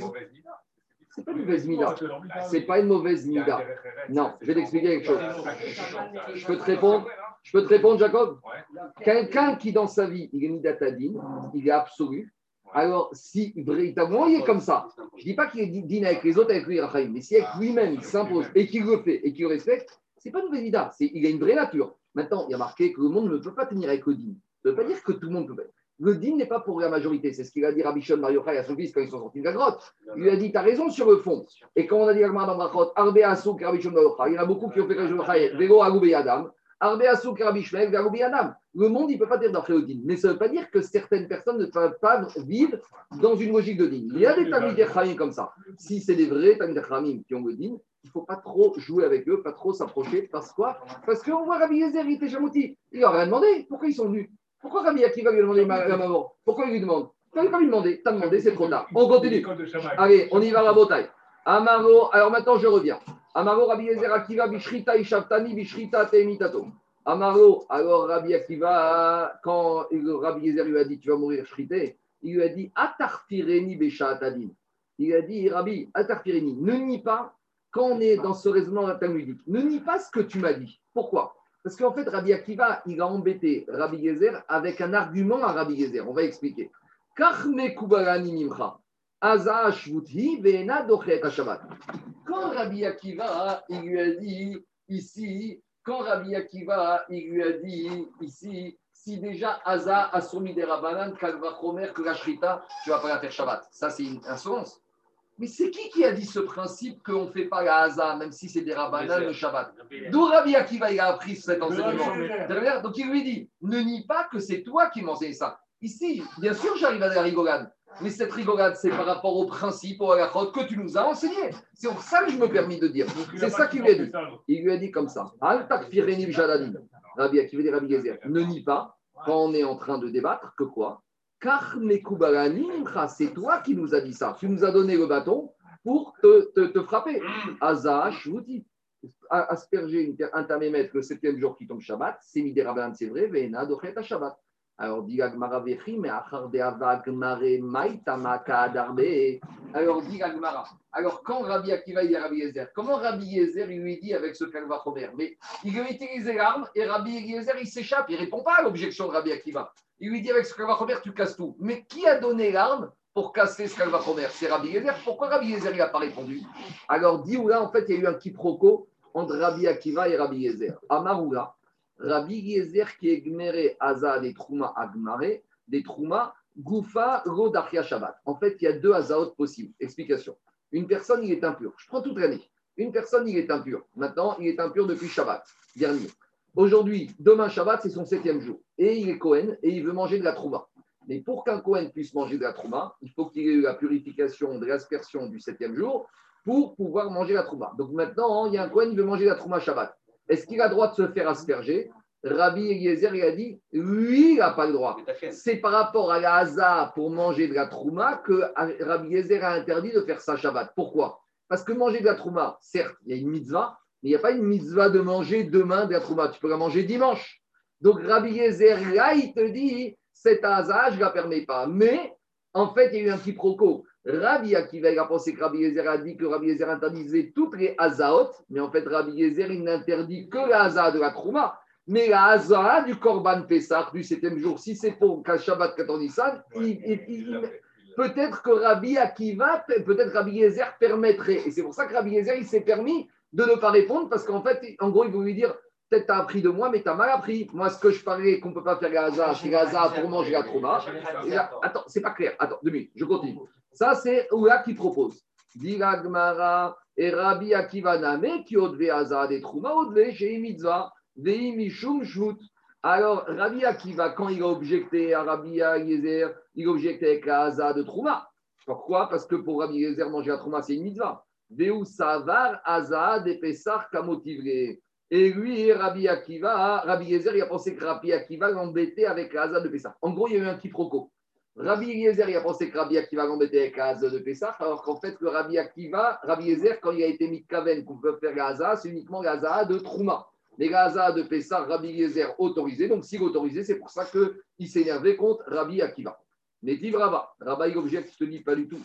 C'est pas une mauvaise mida. C'est pas une mauvaise mida. Non, je vais t'expliquer quelque chose. Je peux te répondre Je peux te répondre, Jacob? Quelqu'un qui, dans sa vie, il est midatadine, il est absolu. Alors, si véritablement il est comme ça, je ne dis pas qu'il est digne avec les autres, avec lui, Raphaël, mais si avec lui-même il s'impose et qu'il le fait et qu'il le respecte, c'est pas une mida. C'est- Il a une vraie nature. Maintenant, il y a marqué que le monde ne peut pas tenir avec le digne. Ça ne veut pas dire que tout le monde peut. Le digne n'est pas pour la majorité. C'est ce qu'il a dit Rabbi Shon Mario à son fils quand ils sont sortis de la grotte. Il lui a dit Tu as raison sur le fond. Et quand on a dit Agmar dans Brachot, Arbe Asouk, Rabbi Shon Mario il y en a beaucoup qui ont fait Rabbi Shon Chai, Vego Agoubé Adam, Le monde, il ne peut pas dire d'après digne. Mais ça ne veut pas dire que certaines personnes ne peuvent pas vivre dans une logique de digne. Il y a des Tamid Khamim comme ça. Si c'est des vrais Tamid Khamim qui ont le digne, il ne faut pas trop jouer avec eux, pas trop s'approcher. Parce quoi? Parce qu'on voit Rabbi Yezer, il était Chamouti. Il leur a demandé pourquoi ils sont venus? Pourquoi Rabbi Akiva lui a demandé ma- la maman Pourquoi il lui demande? Tu n'avais pas lui demander. Tu as demandé, c'est trop tard. On continue. Allez, on y va à la bataille. Amaro, alors maintenant je reviens. Amaro, Rabbi Yezer Akiva, Bishrita, Ishavtani, Bishrita, Teimitato. Amaro, alors Rabbi Akiva, quand Rabbi Yezer lui a dit Tu vas mourir shrité, il lui a dit Atarfireni Beshaatadin. Il a dit Rabbi, Atarfireni, ne nie pas, quand on est dans ce raisonnement talmudique, ne nie pas ce que tu m'as dit. Pourquoi? Parce qu'en fait, Rabbi Akiva, il a embêté Rabbi Yezer avec un argument à Rabbi Yezer. On va expliquer. Kubarani mimcha. Quand Rabbi Akiva, il lui a dit ici, quand Rabbi Akiva, il lui a dit ici, si déjà Aza a soumis des rabanan, kalva chomer, que la shrita, tu vas pas la faire Shabbat. Ça, c'est une insolence. Mais c'est qui qui a dit ce principe qu'on ne fait pas la Haza, même si c'est des rabanan, le Shabbat? D'où Rabbi Akiva il a appris cet enseignement? Donc il lui dit ne nie pas que c'est toi qui m'enseignes ça. Ici, bien sûr, j'arrive à la rigolade. Mais cette rigolade, c'est par rapport au principe, au halachot que tu nous as enseigné. C'est pour ça que je me permis de dire. C'est ça qu'il lui a dit. Il lui a dit comme ça. Rabbi Akiva dit Rabbi Gezer, ne nie pas quand on est en train de débattre que quoi? C'est toi qui nous as dit ça. Tu nous as donné le bâton pour te, te, te frapper. Aza, shvuti. Asperger une- un tamémètre le septième jour qui tombe Shabbat, c'est rabbanan, c'est vrai, ve'ena dochet Shabbat. Alors, dit Agmara Vechi, mais. Alors, dit Agmara. Alors, quand Rabbi Akiva dit Rabbi Yezer, comment Rabbi Yezer lui dit avec ce kalva chomer Mais il lui utilise l'arme et Rabbi Yezer il s'échappe, il répond pas à l'objection de Rabbi Akiva. Il lui dit avec ce kalva chomer, tu casses tout. Mais qui a donné l'arme pour casser ce kalva chomer C'est Rabbi Yezer. Pourquoi Rabbi Yezer n'a pas répondu? Alors, dit là, en fait, il y a eu un quiproquo entre Rabbi Akiva et Rabbi Yezer. Amaroula, Rabbi Yezer qui est gmere Aza des Trouma Agmare, des Trouma Goufa Rodachia Shabbat. En fait, il y a deux Azaot possibles. Explication. Une personne, il est impur. Je prends toute l'année. Une personne, il est impur. Maintenant, il est impur depuis Shabbat dernier. Aujourd'hui, demain Shabbat, c'est son septième jour. Et il est Cohen et il veut manger de la Trouma. Mais pour qu'un Cohen puisse manger de la Trouma, il faut qu'il ait eu la purification de l'aspersion du septième jour pour pouvoir manger la Trouma. Donc maintenant, il y a un Cohen qui veut manger la Trouma Shabbat. Est-ce qu'il a le droit de se faire asperger? Rabbi Eliezer, il a dit, lui, il n'a pas le droit. C'est par rapport à la Haza pour manger de la Trouma que Rabbi Yezer a interdit de faire ça Shabbat. Pourquoi? Parce que manger de la Trouma, certes, il y a une mitzvah, mais il n'y a pas une mitzvah de manger demain de la Trouma. Tu peux la manger dimanche. Donc Rabbi Yezer, là, il te dit, cette Haza, je ne la permets pas. Mais, en fait, il y a eu un quiproquo. Rabbi Akiva, il a pensé que Rabbi Yezer a dit que Rabbi Yezer interdisait toutes les Hazaot, mais en fait, Rabbi Yezer, il n'interdit que la Haza de la Trouma. Mais la Hazara du Korban Pessah du septième jour, si c'est pour qu'un Shabbat Katonissan, il, il- il- peut-être que Rabbi Akiva, peut-être Rabbi Yezer permettrait. Et c'est pour ça que Rabbi Yezer, il s'est permis de ne pas répondre parce qu'en fait, en gros, il veut lui dire Peut-être tu as appris de moi, mais tu as mal appris. Moi, ce que je parlais qu'on ne peut pas faire Gaza, c'est Gaza pour manger la trauma. Attends, c'est pas clair. Attends, deux minutes, je continue. Ça, c'est Oula qui propose. Dira Gmara et Rabbi Akiva Name qui odve Haza des Trouma, odve chez Mitzvah, Vei Mishum Shvut. Alors, Rabbi Akiva, quand il a objecté à Rabbi Yezer, il a objecté avec la de Trouma. Pourquoi? Parce que pour Rabbi Yezer, manger la Trouma, c'est une Mitzvah. Veu Savar Haza des Pessar Kamotivre. Et lui, Rabbi Akiva, Rabbi Yezer, il a pensé que Rabbi Akiva l'embêtait avec la de Pessah. En gros, il y a eu un quiproquo. Rabbi Yezer, il a pensé que Rabbi Akiva l'embêtait avec la de Pessah, alors qu'en fait, le Rabbi Akiva, Rabbi Yezer, quand il a été mis de Kaven qu'on peut faire la Haza, c'est uniquement la Haza de Trouma. Les Gaza de Pessah, Rabbi Yezer autorisé. Donc, s'il autorisé, c'est pour ça qu'il s'énervait contre Rabbi Akiva. Mais dit Rabba, Rabba il objecte, je te dis pas du tout.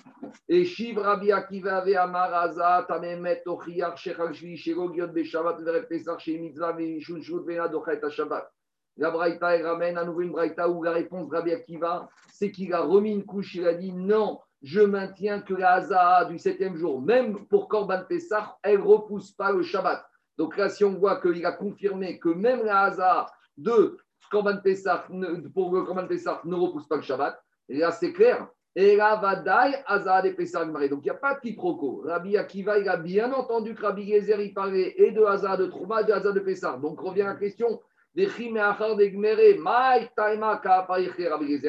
Et Shiv Rabbi Akiva ve Amaraza, Tamemet Ochiar, Shechal Shvi, Sherogiot Beshavat, Veret Pesach, Shei Mitzvah, Vishun Shut, Vena Dochet Shabbat. La Braïta, elle ramène à nouveau une Braïta où la réponse de Rabbi Akiva, c'est qu'il a remis une couche, il a dit non, je maintiens que la Hazaa du septième jour, même pour Korban Pesach, elle ne repousse pas le Shabbat. Donc là, si on voit qu'il a confirmé que même la Hazaa de Korban Pesach, ne- pour le Korban Pesach ne repousse pas le Shabbat, et là, c'est clair. Et là, Vadaï, Hazaa de Pesach Gmaré. Donc, il n'y a pas de quiproquo. Rabbi Akiva, il a bien entendu que Rabbi Gezer, il parlait et de Hazaa de Trouma et de Hazaa de Pesach. Donc, revient la question.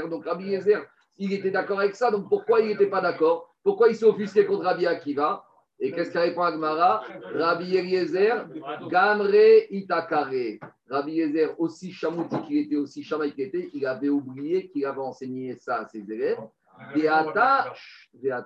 Donc, Rabbi Gezer, il était d'accord avec ça. Donc, pourquoi il n'était pas d'accord? Pourquoi il s'est offusqué contre Rabbi Akiva? Et qu'est-ce qu'il répond à Gmara? Rabbi Eliezer, Gamre Itakare. Rabbi Eliezer, aussi chamouti qu'il était, aussi chamaï il avait oublié qu'il avait enseigné ça à ses élèves.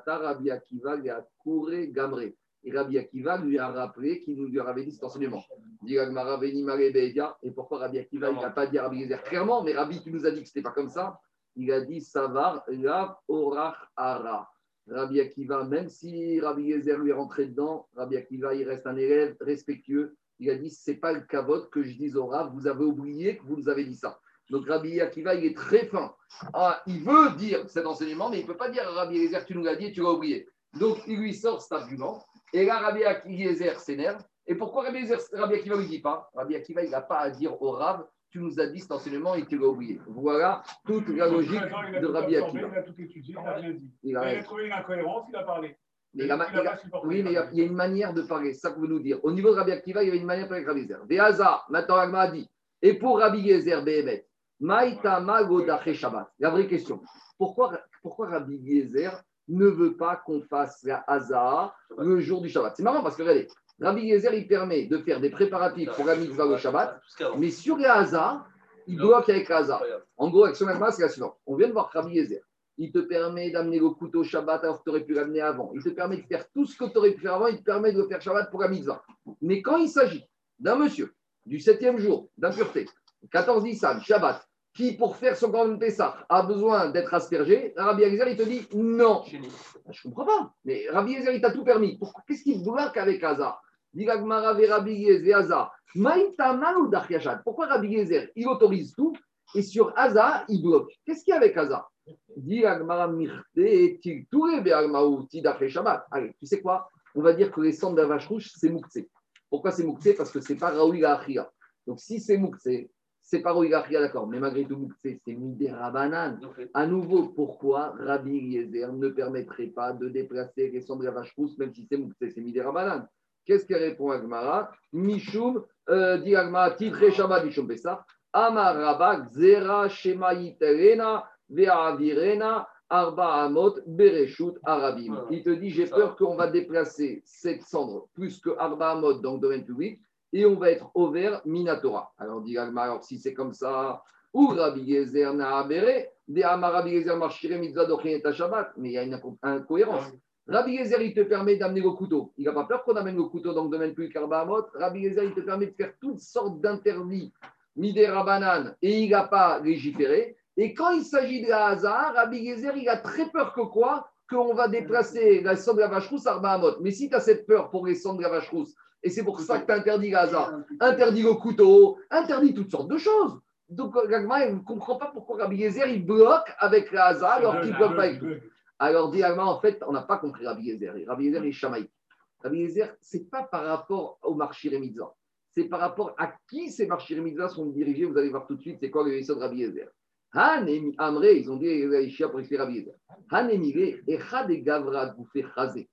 Rabbi Akiva, Gamre. Et Rabbi Akiva lui a rappelé qu'il nous lui avait dit cet enseignement. Et pourquoi Rabbi Akiva, il n'a pas dit à Rabbi Eliezer clairement, mais Rabbi, tu nous as dit que ce n'était pas comme ça. Il a dit Savar, Rav Orach Ara. Rabbi Akiva, même si Rabbi Yezer lui est rentré dedans, Rabbi Akiva, il reste un élève respectueux. Il a dit, c'est pas le cavote que je dise au Rav, vous avez oublié que vous nous avez dit ça. Donc Rabbi Akiva, il est très fin. Ah, il veut dire cet enseignement, mais il ne peut pas dire à Rabbi Yezer, tu nous l'as dit et tu l'as oublié. Donc il lui sort cet argument. Et là, Rabbi Yezer s'énerve. Et pourquoi Rabbi, Akiva ne lui dit pas? Rabbi Akiva, il n'a pas à dire au Rav, tu nous as dit cet enseignement et tu l'as oublié. Voilà toute la logique de Rabbi Akiva. Il a tout étudié, il n'a rien dit. Il a Il a trouvé une incohérence, il a parlé. Mais il a- Il a il a- pas supporté. oui, mais il y, a, il y a une manière de parler, c'est ça que vous nous dire. Au niveau de Rabbi Akiva, il y avait une manière de parler avec Rabbi Yezer. Vehaza, maintenant Agma a dit. Et pour Rabbi Yezer, Behemet, Maïtama Godache Shabbat. La vraie question. Pourquoi, pourquoi Rabbi Yezer ne veut pas qu'on fasse la Haza le jour du Shabbat C'est marrant parce que regardez, Rabbi Yezer, il permet de faire des préparatifs pour la mitzvah le Shabbat, mais sur la Haza, il bloque avec la Haza. En gros, avec son Agma, c'est la suivante. On vient de voir Rabbi Yezer. Il te permet d'amener le couteau Shabbat alors que tu aurais pu l'amener avant. Il te permet de faire tout ce que tu aurais pu faire avant. Il te permet de le faire Shabbat pour la mitzvah. Mais quand il s'agit d'un monsieur du septième jour d'impureté, 14 Nissan, Shabbat, qui pour faire son grand Pessah a besoin d'être aspergé, Rabbi Yezer, il te dit non. Je ne comprends pas. Mais Rabbi Yezer, il t'a tout permis. Pourquoi? Qu'est-ce qu'il bloque avec Hazar? Pourquoi Rabbi Yezer, il autorise tout et sur Hazar, il bloque? Qu'est-ce qu'il y a avec Hazar? Allez, tu sais quoi? On va dire que les cendres de la vache rouge, c'est Mouktsé. Pourquoi c'est Mouktsé Parce que c'est pas Raoui la. Donc si c'est Mouktsé, c'est pas Raoui la Achia, d'accord. Mais malgré tout, c'est Midera Banane. À nouveau, pourquoi Rabbi Eliezer ne permettrait pas de déplacer les cendres de la vache rousse, même si c'est Mouktsé, c'est Banane Qu'est-ce qu'elle répond à Gmara Mishum, euh, dit Agmara, Titre Shabbat, Mishum Pessah, Amar Rabba, Zera, Shema Yiterena, Ve'avirena, Arba Amot, Bereshut, Arabim. Voilà. Il te dit, j'ai peur qu'on va déplacer cette cendre plus que Arba Amot dans le domaine public et on va être au vert Minatora. Alors, dit alors si c'est comme ça, ou Rabbi Yezer Nahabere, de Dochin et Shabbat, mais il y a une inco- incohérence. Rabbi Yezer, il te permet d'amener le couteau. Il n'a pas peur qu'on amène le couteau dans le domaine public Arba Amot. Rabbi Yezer, il te permet de faire toutes sortes d'interdits, Midera Banane, et il n'a pas légiféré. Et quand il s'agit de la hasard, Rabbi Yezer, il a très peur que quoi? Qu'on va déplacer la cendre de la vache rousse à Arba Amot. Mais si tu as cette peur pour les cendres de la vache rousse, et c'est pour ça que tu interdis la hasard, interdit le couteau, interdit toutes sortes de choses. Donc, Gagma, il ne comprend pas pourquoi Rabbi Yezer, il bloque avec la hasard alors qu'il ne bloque pas avec tout. Alors, dit en fait, on n'a pas compris Rabbi Yezer. Rabbi Yezer est chamaïque. Rabbi Yezer, ce n'est pas par rapport au marché Mitzvah. c'est par rapport à qui ces marchés mitzvah sont dirigés. Vous allez voir tout de suite, c'est quoi le de Rabbi Yezer. Hanemi Amré, ils ont dit Ishia pour expliquer Rabbi Yezer. Hanemire, Echad et Gavra Gouffé Chazé.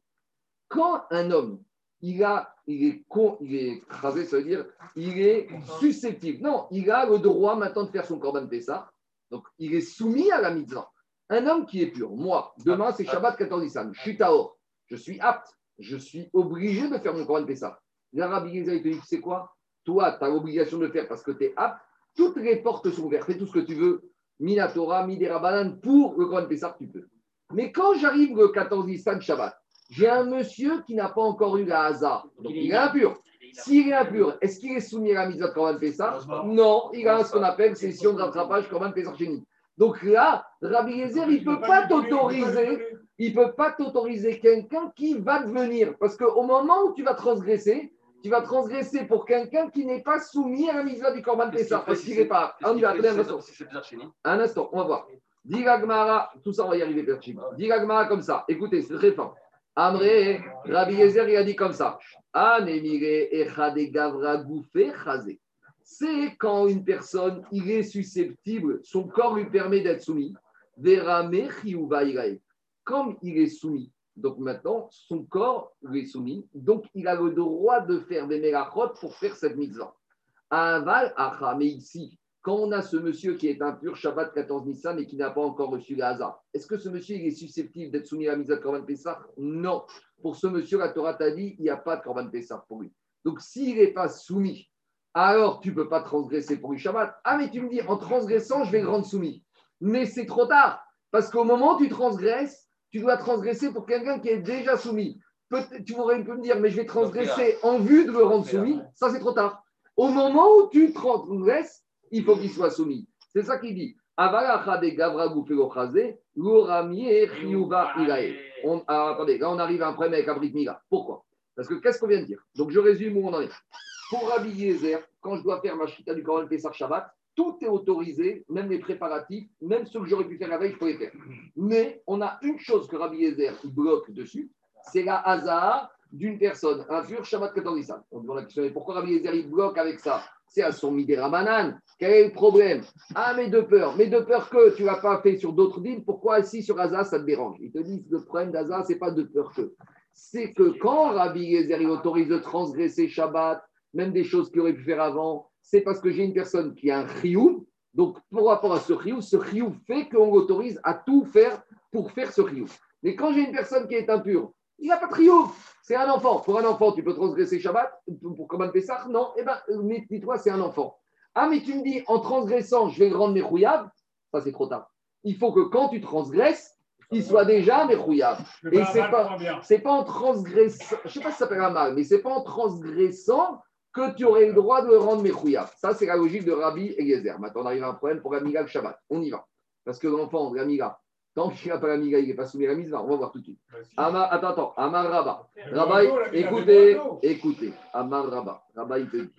Quand un homme, il, a, il est con, il est crasé, ça veut dire il est susceptible. Non, il a le droit maintenant de faire son Korban Pessah. Donc, il est soumis à la mitzvah. Un homme qui est pur, moi, demain c'est Shabbat 14 Nissan, je suis Taor, je suis apte, je suis obligé de faire mon Korban Pessah. L'Arabie il te dit, sais quoi? Toi, tu as l'obligation de le faire parce que tu es apte, toutes les portes sont ouvertes, fais tout ce que tu veux, Minatora, Midera pour le Korban Pessah, tu peux. Mais quand j'arrive le 14 Nissan Shabbat, j'ai un monsieur qui n'a pas encore eu la hasard, donc il est impur. S'il est impur, est-ce qu'il est soumis à la mise de Korban Pessah Non, il a ce qu'on appelle session de rattrapage Korban Pessah chez Donc là, Rabbi Yezer, il ne peut pas t'autoriser, il peut pas t'autoriser quelqu'un qui va devenir, parce qu'au moment où tu vas transgresser, tu vas transgresser pour quelqu'un qui n'est pas soumis à la mise du Korban Pessah, parce qu'il n'est pas. On y va, un instant. Un instant, on va voir. Diragmara, tout ça, on va y arriver, Perchim. Diragmara comme ça. Écoutez, c'est très fort. Amré, Rabbi Yezer, il a dit comme ça. C'est quand une personne, il est susceptible, son corps lui permet d'être soumis. Comme il est soumis, donc maintenant, son corps lui est soumis, donc il a le droit de faire des mélachot pour faire cette mitzvah. Aval, mais ici, quand on a ce monsieur qui est impur Shabbat 14 Nissan et qui n'a pas encore reçu le hasard, est-ce que ce monsieur il est susceptible d'être soumis à la mise à Korban Pessah Non. Pour ce monsieur, la Torah t'a dit il n'y a pas de Korban Pessah pour lui. Donc s'il n'est pas soumis, alors tu ne peux pas transgresser pour lui Shabbat. Ah, mais tu me dis en transgressant, je vais le rendre soumis. Mais c'est trop tard. Parce qu'au moment où tu transgresses, tu dois transgresser pour quelqu'un qui est déjà soumis. tu pourrais me dire, mais je vais transgresser en vue de le rendre soumis. Ça, c'est trop tard. Au moment où tu transgresses, il faut qu'il soit soumis. C'est ça qu'il dit. On, ah, attendez, là on arrive à un problème avec Abrit Mila. Pourquoi? Parce que qu'est-ce qu'on vient de dire? Donc je résume où on en est. Pour Rabbi Yezer, quand je dois faire ma chita du Coran Pessar Shabbat, tout est autorisé, même les préparatifs, même ce que j'aurais pu faire la veille, je pourrais faire. Mais on a une chose que Rabbi Yezer bloque dessus, c'est la hasard d'une personne, un fur Shabbat 14 On demande pourquoi Rabbi Yezer bloque avec ça? C'est à son Midera Manan. Quel est le problème Ah, mais de peur. Mais de peur que tu ne pas fait sur d'autres villes, pourquoi ici sur Asa ça te dérange? Ils te disent le problème d'Aza, ce n'est pas de peur que. C'est que quand Rabbi Yezer autorise de transgresser Shabbat, même des choses qu'il aurait pu faire avant, c'est parce que j'ai une personne qui a un chiyuv. Donc, par rapport à ce chiyuv, ce chiyuv fait qu'on l'autorise à tout faire pour faire ce chiyuv. Mais quand j'ai une personne qui est impure, il n'a pas de chiyuv. C'est un enfant. Pour un enfant, tu peux transgresser Shabbat. Pour comment ça Non. Eh bien, dis-toi, c'est un enfant. Ah, mais tu me dis, en transgressant, je vais rendre méchouillable. Ça, c'est trop tard. Il faut que quand tu transgresses, il soit déjà méchouillable. Et c'est pas, c'est pas en transgressant, je sais pas si ça s'appelle un mal, mais c'est pas en transgressant que tu aurais le droit de le rendre méchouillable. Ça, c'est la logique de Rabbi Eliezer. Maintenant, on arrive à un problème pour Amiga le Shabbat. On y va. Parce que l'enfant, Amiga, Tant qu'il n'a pas la miga, il n'est pas soumis à la mise, on va voir tout de suite. Amar, attends, attends, Amar Rabba. Rabba, écoutez, écoutez. Amar Rabba. Rabba, il te dit,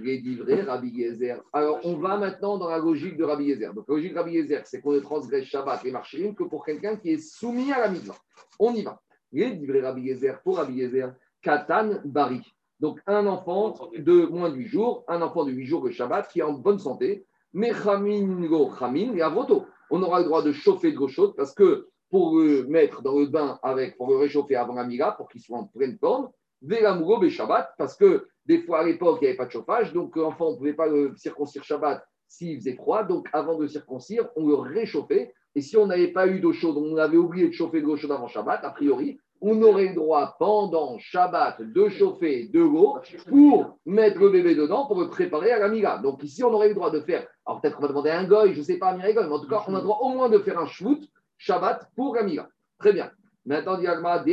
les livrés, Rabbi Yezer. Alors, on va maintenant dans la logique de Rabbi Yezer. Donc, la logique de Rabbi Yezer, c'est qu'on ne transgresse Shabbat et Marchirim que pour quelqu'un qui est soumis à la mise. On y va. Les livrés Rabbi Yezer, pour Rabbi Yezer, Katan Bari. Donc, un enfant de moins de 8 jours, un enfant de 8 jours de Shabbat qui est en bonne santé, mais Chamin Go Chamin et Avoto on aura le droit de chauffer de l'eau chaude parce que pour le mettre dans le bain avec, pour le réchauffer avant la mira, pour qu'il soit en pleine forme, Vélamouro Shabbat, parce que des fois à l'époque, il n'y avait pas de chauffage, donc l'enfant, on ne pouvait pas le circoncire Shabbat s'il faisait froid, donc avant de circoncire, on le réchauffait, et si on n'avait pas eu d'eau chaude, on avait oublié de chauffer de l'eau chaude avant Shabbat, a priori, on aurait le droit pendant Shabbat de chauffer de l'eau pour mettre le bébé dedans pour le préparer à la mira. Donc ici, on aurait le droit de faire, alors peut-être qu'on va demander un goy, je ne sais pas, un goy, mais en tout cas, on a le droit au moins de faire un shvout Shabbat pour la mira. Très bien. Maintenant, diagma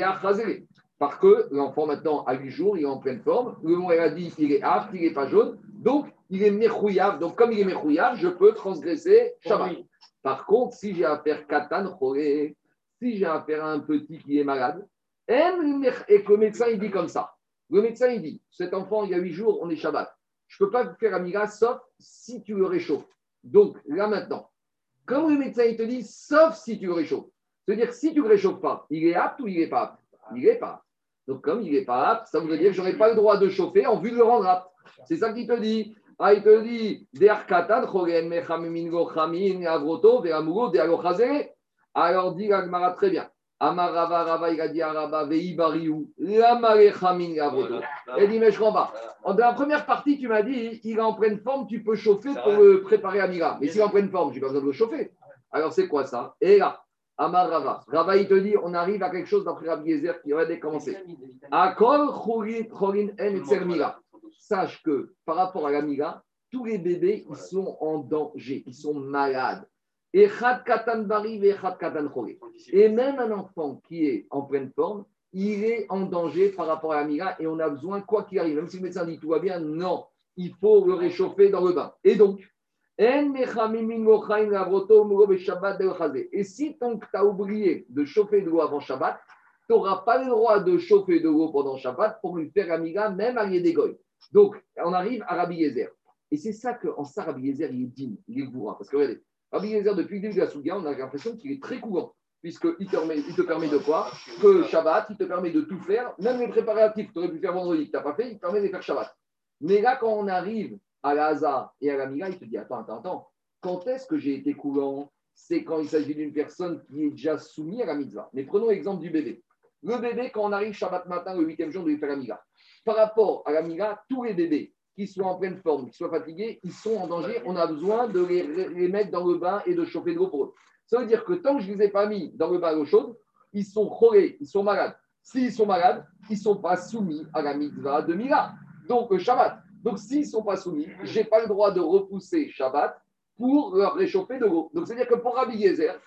Parce que l'enfant maintenant a 8 jours, il est en pleine forme. Le mot a dit qu'il est apte, il n'est pas jaune. Donc, il est méchouillable. Donc, comme il est méchouillable, je peux transgresser Shabbat. Par contre, si j'ai affaire katan si j'ai affaire à un petit qui est malade, et le médecin, il dit comme ça. Le médecin, il dit, cet enfant, il y a huit jours, on est Shabbat. Je ne peux pas faire Amiga sauf si tu le réchauffes. Donc, là maintenant, comme le médecin, il te dit, sauf si tu le réchauffes. C'est-à-dire, si tu ne le réchauffes pas, il est apte ou il n'est pas apte? Il n'est pas apte. Donc, comme il n'est pas apte, ça veut dire que je n'aurai pas le droit de chauffer en vue de le rendre apte. C'est ça qu'il te dit. Ah, il te dit. Alors dit l'Agmara très bien. Amar Rava, il a dit à Rava, vei bariou, lamare chamin, avroto. Il dit, mais je comprends pas. Dans la première partie, tu m'as dit, il est en pleine forme, tu peux chauffer pour le préparer à Mira. Mais s'il est en pleine forme, je n'ai pas besoin de le chauffer. Alors c'est quoi ça? Et là, Amar Rava. Rava, il te dit, on arrive à quelque chose d'après Rabbi Yezer qui aurait dû commencer. Akol chorin en Mira. Sache que par rapport à la Mira, tous les bébés, ils sont en danger, ils sont malades. Et même un enfant qui est en pleine forme, il est en danger par rapport à la Mira et on a besoin, quoi qu'il arrive, même si le médecin dit tout va bien, non, il faut le réchauffer dans le bain. Et donc, et si que tu as oublié de chauffer de l'eau avant Shabbat, tu n'auras pas le droit de chauffer de l'eau pendant Shabbat pour lui faire amiga, même à Yédégoy. Donc, on arrive à Rabbi Yezer. Et c'est ça qu'en ça, Rabbi Yezer, il est digne, il est bourrin. Parce que regardez, Rabbi depuis le début de la Souga, on a l'impression qu'il est très courant. Puisqu'il te, permet- il te permet de quoi? Que Shabbat, il te permet de tout faire. Même les préparatifs que tu aurais pu faire vendredi, que tu n'as pas fait, il te permet de faire Shabbat. Mais là, quand on arrive à la Haza et à la Mira, il te dit Attends, attends, attends. Quand est-ce que j'ai été coulant C'est quand il s'agit d'une personne qui est déjà soumise à la mitzvah. Mais prenons l'exemple du bébé. Le bébé, quand on arrive Shabbat matin, le huitième jour, de lui faire la Mira. Par rapport à la Mira, tous les bébés qui soient en pleine forme, qui soient fatigués, ils sont en danger. On a besoin de les, mettre dans le bain et de chauffer de l'eau pour eux. Ça veut dire que tant que je ne les ai pas mis dans le bain à l'eau chaude, ils sont chorés, ils sont malades. S'ils sont malades, ils ne sont pas soumis à la mitzvah de Mira. Donc, le Shabbat. Donc, s'ils ne sont pas soumis, je n'ai pas le droit de repousser Shabbat pour leur réchauffer de l'eau. Donc, c'est-à-dire que pour Rabbi Yezer,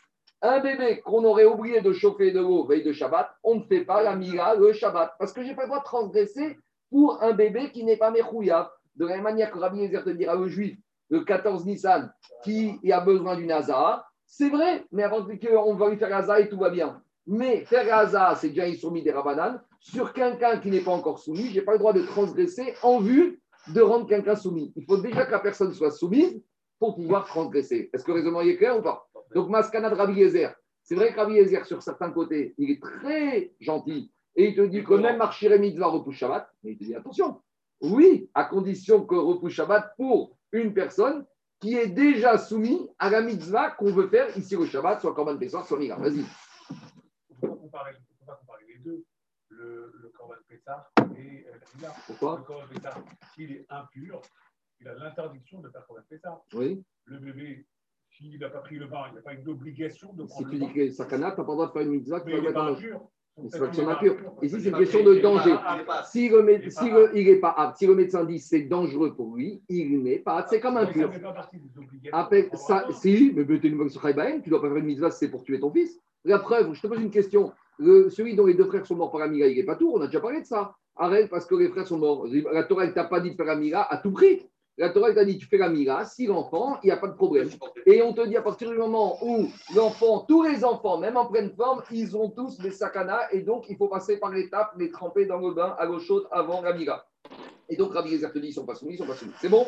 un bébé qu'on aurait oublié de chauffer de l'eau veille de Shabbat, on ne fait pas la Mira le Shabbat. Parce que je n'ai pas le droit de transgresser pour un bébé qui n'est pas Mechouya. De la même manière que Rabbi Yezer te dira au juif, le 14 Nissan, qui a besoin d'une Hazara, c'est vrai, mais avant qu'on va lui faire Hazara et tout va bien. Mais faire Hazara, c'est déjà une soumis des Rabbanan. Sur quelqu'un qui n'est pas encore soumis, je n'ai pas le droit de transgresser en vue de rendre quelqu'un soumis. Il faut déjà que la personne soit soumise pour pouvoir transgresser. Est-ce que le raisonnement est clair ou pas? Donc, Maskana de Rabbi Yezer, c'est vrai que Rabbi Yezer, sur certains côtés, il est très gentil et il te dit que même Marchiré Mitzvah repousse Shabbat, mais il te dit attention, oui, à condition que repousse Shabbat pour une personne qui est déjà soumise à la mitzvah qu'on veut faire ici au Shabbat, soit Korban Pessah, soit Mira. Vas-y. Ne faut pas comparer, les deux, le, le Corban Pessah et euh, la Mila. Pourquoi Le Corban Pessah, s'il est impur, il a l'interdiction de faire Corban Pessah. Oui. Le bébé, s'il n'a pas pris le bain, il n'a pas une obligation de Si prendre tu le dis bain. que c'est sakana, tu n'as pas le droit de faire une mitzvah Mais il n'est pas impur. Ici, c'est une est question de danger. Si le, mé- Il est si pas le- il n'est pas apte, si le médecin dit c'est dangereux pour lui, il n'est pas apte, c'est comme. Après, ça, va voir. si, mais tu Haïbaïm, tu dois pas faire une mitzvah, c'est pour tuer ton fils. La preuve, je te pose une question. Le- celui dont les deux frères sont morts par Amira, il n'est pas tout, on a déjà parlé de ça. Arrête parce que les frères sont morts. La Torah, elle t'a pas dit de faire Amira à tout prix. La Torah, t'a dit tu fais Amira, si l'enfant, il n'y a pas de problème. Et on te dit à partir du moment où l'enfant, tous les enfants, même en pleine forme, ils ont tous des sakanas et donc il faut passer par l'étape, les tremper dans le bain à l'eau chaude avant l'Amira. Et donc Rabbi Gezer te dit ils sont pas soumis, ils sont pas soumis. C'est bon?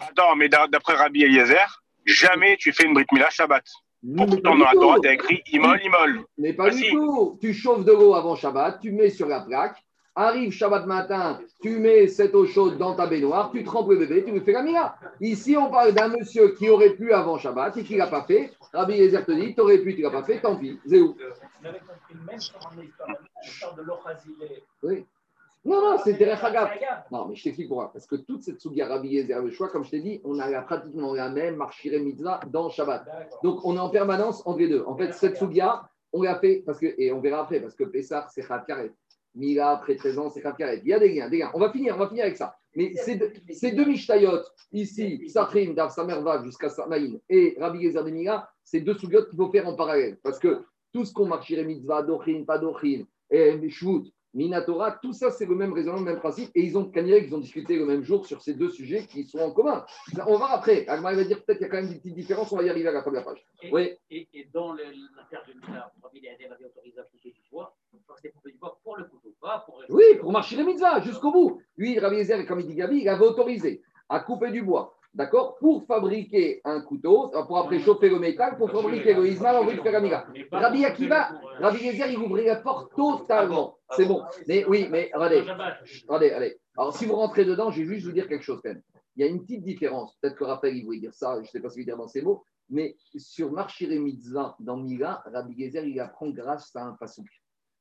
Attends, mais d'a- d'après Rabbi Eliezer, jamais tu fais une Brit Mila Shabbat. Pourtant, dans la. Torah, t'as écrit Imol, Imol. Mais pas Ah, du si. tout. Tu chauffes de l'eau avant Shabbat, tu mets sur la plaque. Arrive Shabbat matin, tu mets cette eau chaude dans ta baignoire, tu trempes le bébé, tu lui fais la mira. Ici, on parle d'un monsieur qui aurait pu avant Shabbat et qui ne l'a pas fait. Rabbi Yezer te dit, tu aurais pu, tu ne l'as pas fait, tant pis. L'Ochazilé. Oui. Non, non, c'est Derech. Non, mais je t'explique pourquoi. Parce que toute cette Sugia Rabbi Yezer, le choix, comme je t'ai dit, on a pratiquement la même marchiré mitzvah dans Shabbat. Donc, on est en permanence entre les deux. En fait, cette Sugia, on l'a fait, parce que, et on verra après, parce que Pessah, c'est Khat Karet. Mila, après 13 ans, c'est Karet. Il y a des liens, des liens. On va finir, on va finir avec ça. Mais ces deux, ces deux Mishtayot, ici, Psachim, Dav Samervav jusqu'à Samaïn, et Rabbi Gezer de Mila, c'est deux Sugiot qu'il faut faire en parallèle. Parce que tout ce qu'on marchirait mitzvah, Dochin, pas Dochin, et Shvut, Minatora, tout ça, c'est le même raisonnement, le même principe. Et ils ont ils ont discuté le même jour sur ces deux sujets qui sont en commun. On va voir après. Agmar va dire peut-être qu'il y a quand même des petites différences. On va y arriver à la fin de la page. Et, Oui. et, et dans le- l'affaire de Mila, Rabbi Eliezer avait autorisé à couper du bois. C'était couper du bois pour le couteau, pas pour. Oui, pour marcher les mitzvahs jusqu'au bout. Lui, Rabbi Yezer, comme il dit Gabi, il avait autorisé à couper du bois. D'accord? Pour fabriquer un couteau, pour après chauffer le métal, pour fabriquer le ismal en de Ferramiga. Mais pas Rabbi Akiva, euh, Rabbi Yezer, il ouvrait la porte totalement. C'est bon. Mais oui, mais regardez, regardez, allez. Alors, si vous rentrez dedans, je vais juste vous dire quelque chose quand même. Il y a une petite différence. Peut-être que Raphaël, il voulait dire ça, je ne sais pas ce qu'il veut dire dans ces mots, mais sur Marchiré Mitzvah dans Mila, Rabbi Gezer, il apprend grâce à un pasouk.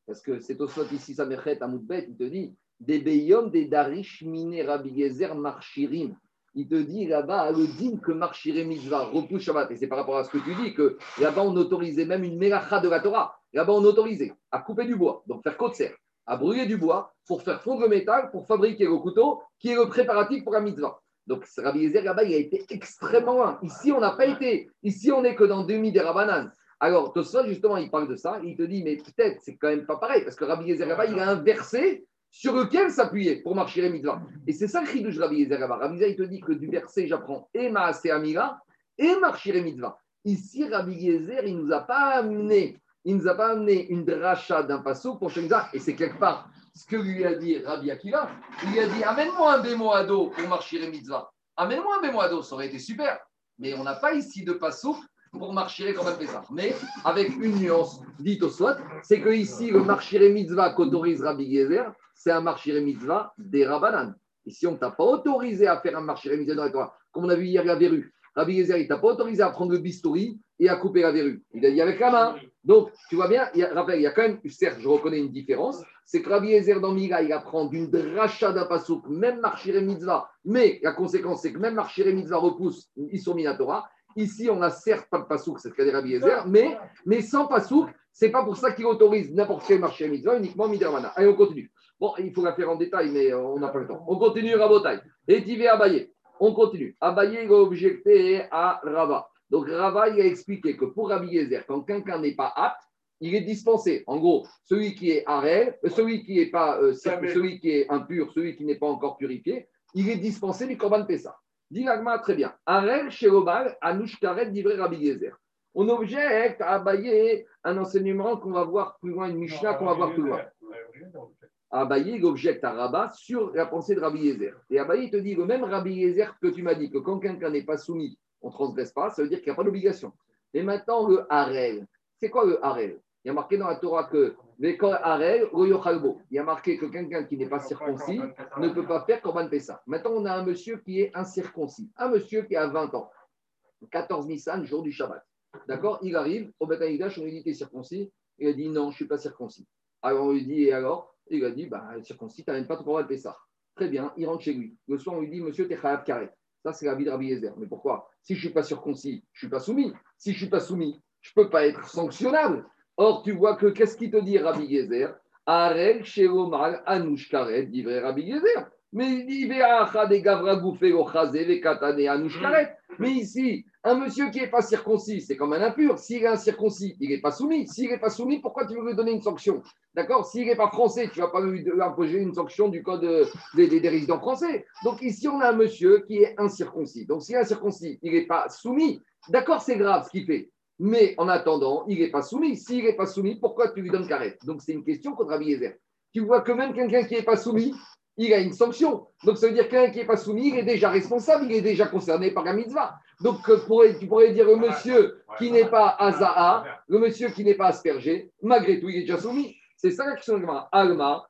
Parce que c'est au soit ici, Samerchet, à Moudbet, il te dit des Beyom, des Darish, Mine, Rabbi Gezer, Marchirim. Il te dit là-bas, le din que Marchiré Mitzvah repousse Shabbat. Et c'est par rapport à ce que tu dis que là-bas, on autorisait même une Melacha de la Torah. Là-bas, on autorisait à couper du bois, donc faire côte à brûler du bois pour faire fondre le métal, pour fabriquer le couteau, qui est le préparatif pour la mitzvah. Donc, Rabbi Yezer, là-bas, il a été extrêmement loin. Ici, on n'a pas été. Ici, on n'est que dans demi des Rabanan. Alors, Tosfot, justement, il parle de ça. Il te dit, mais peut-être, c'est quand même pas pareil, parce que Rabbi Yezer, là-bas, il a un verset sur lequel s'appuyer pour marcher les mitzvahs. Et c'est ça le chidouche Rabbi Yezer. Rabbi il te dit que du verset, j'apprends et Maase Amira et marcher les mitzvahs. Ici, Rabbi Yezer, il ne nous a pas amené, il nous a pas amené une dracha d'un passo pour chaque et c'est quelque part ce que lui a dit Rabbi Akiva. Il lui a dit Amène-moi un bémoado pour marcher les mitzvahs. Amène-moi un bémoado, ça aurait été super. Mais on n'a pas ici de passo pour marcher comme un ça. Mais avec une nuance dite au soit, c'est que ici, le marché mitzvah qu'autorise Rabbi Gezer, c'est un marché mitzvah des Rabbanan. Ici, on ne t'a pas autorisé à faire un marché mitzvah dans la Torah. Comme on a vu hier la verrue. Rabbi Gezer, il ne t'a pas autorisé à prendre le bistouri et à couper la verrue. Il a dit avec la main. Donc, tu vois bien, il y a, rappelle, il y a quand même, certes, je reconnais une différence, c'est que Rabbi Ezer dans Mira, il apprend d'une dracha d'Apasouk, même marchiré mitzvah, mais la conséquence, c'est que même marchiré mitzvah repousse, ils sont Minatora. Ici, on n'a certes pas de pasouk, c'est ce qu'a dit Rabbi Ezer, mais, mais sans pasouk, c'est pas pour ça qu'il autorise n'importe quel marché mitzvah, uniquement Midermana. Allez, on continue. Bon, il faut la faire en détail, mais euh, on n'a pas le temps. On continue Rabotai. Et Tivé Abaye. On continue. Abaye est objecté à Rava. Donc Rava, il a expliqué que pour Rabbi Yezer, quand quelqu'un n'est pas apte, il est dispensé. En gros, celui qui est arrêt, euh, celui qui est pas, euh, celui qui est impur, celui qui n'est pas encore purifié, il est dispensé du Korban Pessa. Dit très bien. Arel chez Obal, Anouch Karet, livré Rabbi Yezer. On objecte à Abaye un enseignement qu'on va voir plus loin, une Mishnah qu'on va voir plus loin. Abaye, il objecte à Rabat sur la pensée de Rabbi Yezer. Et Abaye te dit le même Rabbi Yezer que tu m'as dit que quand quelqu'un n'est pas soumis on ne transgresse pas, ça veut dire qu'il n'y a pas d'obligation. Et maintenant, le harel. C'est quoi le harel? Il y a marqué dans la Torah que harel, il y a marqué que quelqu'un qui n'est pas circoncis ne peut pas faire Korban Pessa. Maintenant, on a un monsieur qui est incirconcis, un monsieur qui a 20 ans, 14 Nissan, jour du Shabbat. D'accord? Il arrive au Beth on lui dit T'es circoncis? Il a dit Non, je ne suis pas circoncis. Alors on lui dit Et alors? Il a dit Bah, circoncis, tu n'amènes pas ton Korban Pessa. Très bien, il rentre chez lui. Le soir, on lui dit Monsieur, t'es Khayab Karet. Ça, c'est la vie de Rabbi Yezer. Mais pourquoi? Si je ne suis pas circoncis, je ne suis pas soumis. Si je ne suis pas soumis, je ne peux pas être sanctionnable. Or, tu vois que qu'est-ce qu'il te dit Rabbi Yezer? Arel Sheromal Anouch Karet, dit Rabbi Yezer. Mais Mais ici, un monsieur qui n'est pas circoncis, c'est comme un impur. S'il est incirconcis, il n'est pas soumis. S'il n'est pas soumis, pourquoi tu veux lui donner une sanction? D'accord? S'il n'est pas français, tu ne vas pas lui imposer une sanction du code des, résidents français. Donc ici, on a un monsieur qui est incirconcis. Donc s'il est incirconcis, il n'est pas soumis. D'accord, c'est grave ce qu'il fait. Mais en attendant, il n'est pas soumis. S'il n'est pas soumis, pourquoi tu lui donnes carré? Donc c'est une question contre Rabbi Tu vois que même quelqu'un qui n'est pas soumis, il a une sanction. Donc, ça veut dire quelqu'un qui n'est pas soumis, il est déjà responsable, il est déjà concerné par la mitzvah. Donc, euh, tu pourrais dire le monsieur qui n'est pas Azaa, le monsieur qui n'est pas aspergé, malgré tout, il est déjà soumis. C'est ça la question de Alma.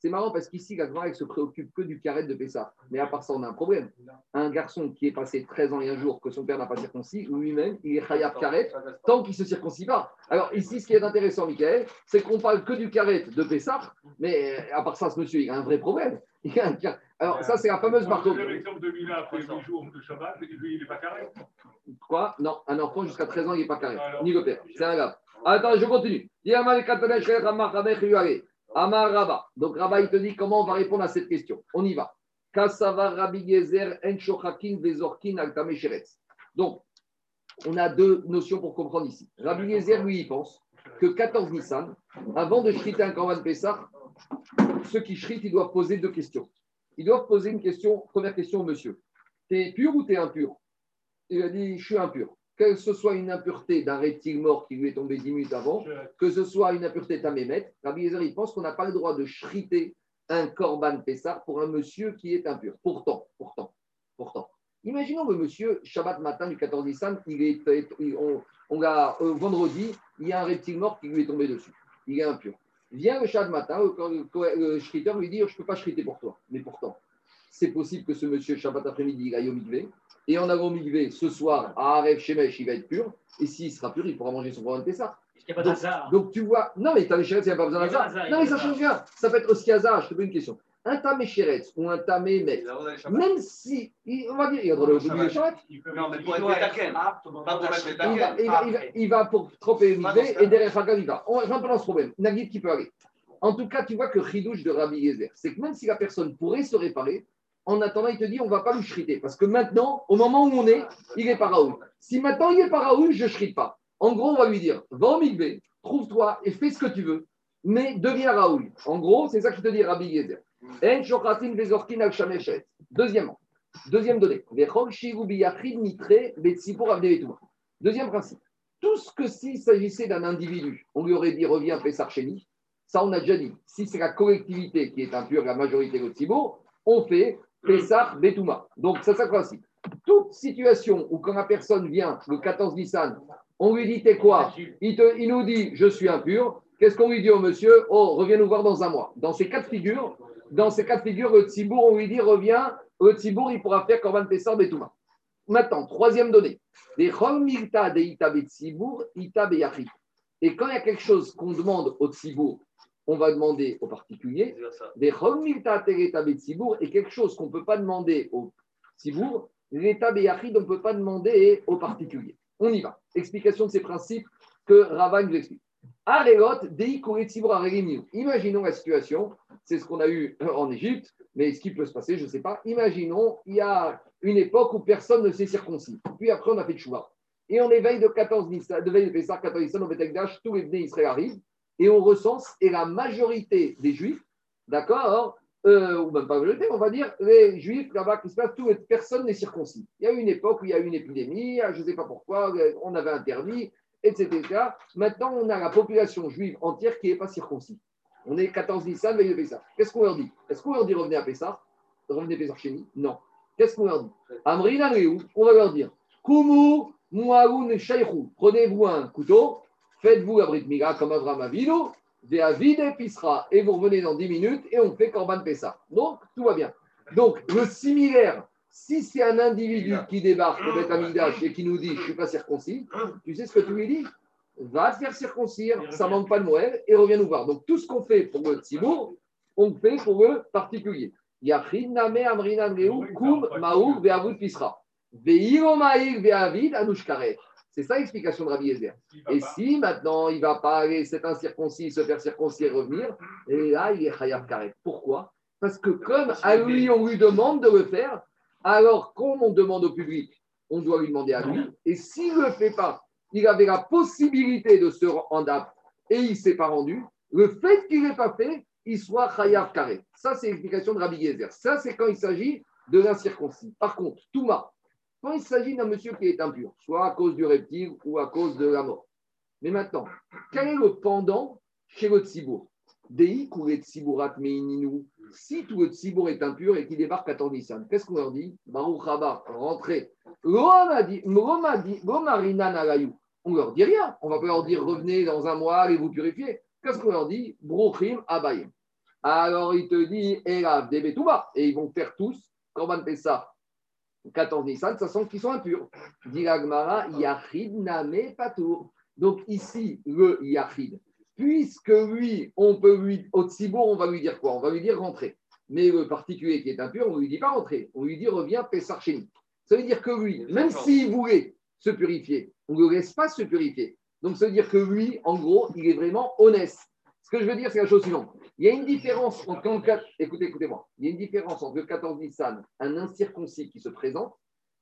C'est marrant parce qu'ici, la ne se préoccupe que du carré de Pessa. Mais à part ça, on a un problème. Un garçon qui est passé 13 ans et un jour que son père n'a pas circoncis, lui-même, il est Khayab carré tant qu'il ne se circoncis pas. Alors ici, ce qui est intéressant, Michael, c'est qu'on parle que du carré de Pessa, mais euh, à part ça, ce monsieur, il a un vrai problème. Alors, ça, c'est la fameuse marteau. L'exemple de Mila après 8 jours de Shabbat, il n'est pas carré. Quoi? Non, un enfant jusqu'à 13 ans, il n'est pas carré. Ni le père. C'est un gars. Attends, je continue. Amar Rabba. Donc Rabba, il te dit comment on va répondre à cette question. On y va. Donc, on a deux notions pour comprendre ici. Rabbi Yezer, lui, il pense que 14 Nissan, avant de shriter un Korban Pessah, ceux qui shritent, ils doivent poser deux questions. Ils doivent poser une question, première question, monsieur. T'es pur ou t'es impur? Il a dit, je suis impur que ce soit une impureté d'un reptile mort qui lui est tombé 10 minutes avant, que ce soit une impureté tamémet, Rabbi Yezer, il pense qu'on n'a pas le droit de shriter un korban pessar pour un monsieur qui est impur. Pourtant, pourtant, pourtant. Imaginons le monsieur, Shabbat matin du 14 Nissan, il est, on, on a, euh, vendredi, il y a un reptile mort qui lui est tombé dessus. Il est impur. Vient le Shabbat matin, le, le, le shriter lui dit Je ne peux pas shriter pour toi. Mais pourtant, c'est possible que ce monsieur, Shabbat après-midi, il aille au mikvé. Et en allant au mikvé, ce soir, à Aref Shemesh, il va être pur. Et s'il sera pur, il pourra manger son corban de Pessah. N'y a pas Donc, d'hasard. donc tu vois, non mais Tamé-Chéretz, il n'y a pas besoin Il y a pas d'hasard. Non y mais a ça change rien. Ça peut être aussi hasard. Je te pose une question. Un Tamé-Chéretz ou un a Shabbat. même si, il- on va dire, il a le droit au Shabbat. Shabbat, Il peut- Non, mais pour il être va, il va- il va- il va pour tromper le et derrière Hagav, il va. Pas dans ce problème. Nagid qui peut aller? En tout cas, tu vois que Chidouche de Rabbi Yezer, c'est que même si la personne pourrait se réparer, en attendant, il te dit on ne va pas lui shriter. Parce que maintenant, au moment où on est, il est pas Raoul. Si maintenant il est pas Raoul, je ne shrite pas. En gros, on va lui dire va mikvé, trouve-toi et fais ce que tu veux, mais deviens Raoul. En gros, c'est ça que je te dis, Rabbi Yezer. En shameshet. Deuxièmement, deuxième donnée. Deuxième principe. Tout ce que s'il s'agissait d'un individu, on lui aurait dit reviens Pessar Chéni, ça on a déjà dit. Si c'est la collectivité qui est impure, la majorité de Tzibour, on fait Pessar Betouma. Donc ça le principe. Toute situation où quand la personne vient le 14 Nissan, on lui dit t'es quoi? Il, nous dit je suis impur. Qu'est-ce qu'on lui dit au monsieur? Oh, reviens nous voir dans un mois. Dans ces cas de figure, dans ces cas de figure, le Tzibour, on lui dit reviens, le Tzibour, il pourra faire Korban Pessar Betouma. Maintenant, troisième donnée. Et quand il y a quelque chose qu'on demande au tsibour, on va demander au particulier. Vice-versa. Des et quelque chose qu'on ne peut pas demander au tsibour, l'état beyachid, on ne peut pas demander au particulier. On y va. Explication de ces principes que Ravan nous explique. Imaginons la situation, c'est ce qu'on a eu en Égypte, mais ce qui peut se passer, je ne sais pas. Imaginons, il y a une époque où personne ne s'est circoncis. Puis après, on a fait le choix. Et on éveille de 14 Nissan, de veille de Pessah, 14 Nissan, au Betekdash, tous les Bnei Israël arrivent, et on recense, et la majorité des Juifs, d'accord, euh, ou même pas majorité, on va dire, les Juifs, là-bas, qui se passe, tout, personne n'est circoncis. Il y a eu une époque où il y a eu une épidémie, je ne sais pas pourquoi, on avait interdit, etc. Maintenant, on a la population juive entière qui n'est pas circoncis. On est 14 Nissan, veille de Pessah. Qu'est-ce qu'on leur dit? Est-ce qu'on leur dit revenez à Pessah? Revenez à Pessah chez nous? Non. Qu'est-ce qu'on leur dit? Amri Namriou, on va leur dire Kumu Muaoun prenez-vous un couteau, faites-vous la Brit Mila comme Abraham Avinu, Véavide Pisra, et vous revenez dans 10 minutes et on fait Korban Pessah. Donc, tout va bien. Donc, le similaire, si c'est un individu qui débarque au Beth Amidash et qui nous dit Je ne suis pas circoncis, tu sais ce que tu lui dis? Va te faire circoncire, ça ne manque pas de Noël, et reviens nous voir. Donc, tout ce qu'on fait pour le Tzibour, on le fait pour le particulier. Amrinan Kum Pisra. Ve'avid Anushkaret. C'est ça l'explication de Rabbi Yezer. Et pas. si maintenant il ne va pas aller, cet incirconcis, se faire circoncire et revenir, et là il est Chayav Karet. Pourquoi? Parce que comme à lui on lui demande de le faire, alors comme on demande au public, on doit lui demander à lui. Et s'il ne le fait pas, il avait la possibilité de se rendre et il ne s'est pas rendu. Le fait qu'il n'ait pas fait, il soit Chayav Karet. Ça c'est l'explication de Rabbi Yezer. Ça c'est quand il s'agit de l'incirconcis. Par contre, Touma, quand il s'agit d'un monsieur qui est impur, soit à cause du reptile ou à cause de la mort. Mais maintenant, quel est le pendant chez le tzibour? Dei ou les tziburat meininu. Si tout le tzibour est impur et qu'il débarque à Nissan, qu'est-ce qu'on leur dit? Baruch haba, rentrez. On leur dit rien. On va pas leur dire revenez dans un mois, allez vous purifier. Qu'est-ce qu'on leur dit? Bruchim abayim. Alors il te dit Elav. Et ils vont faire tous, Korban Pessah, 14 Nissan, ça sent qu'ils sont impurs. Dit l'Agmara, Yachid Name Patour. Donc ici, le Yachid, puisque lui, on peut lui, au Tzibour, on va lui dire quoi? On va lui dire rentrer. Mais le particulier qui est impur, on ne lui dit pas rentrer. On lui dit reviens Pessar chez nous. Ça veut dire que lui, même s'il voulait se purifier, on ne le laisse pas se purifier. Donc ça veut dire que lui, en gros, il est vraiment honnête. Ce que je veux dire, c'est la chose suivante. Il y a une différence entre, écoutez, écoutez-moi, il y a une différence entre le 14 Nissan, un incirconcis qui se présente,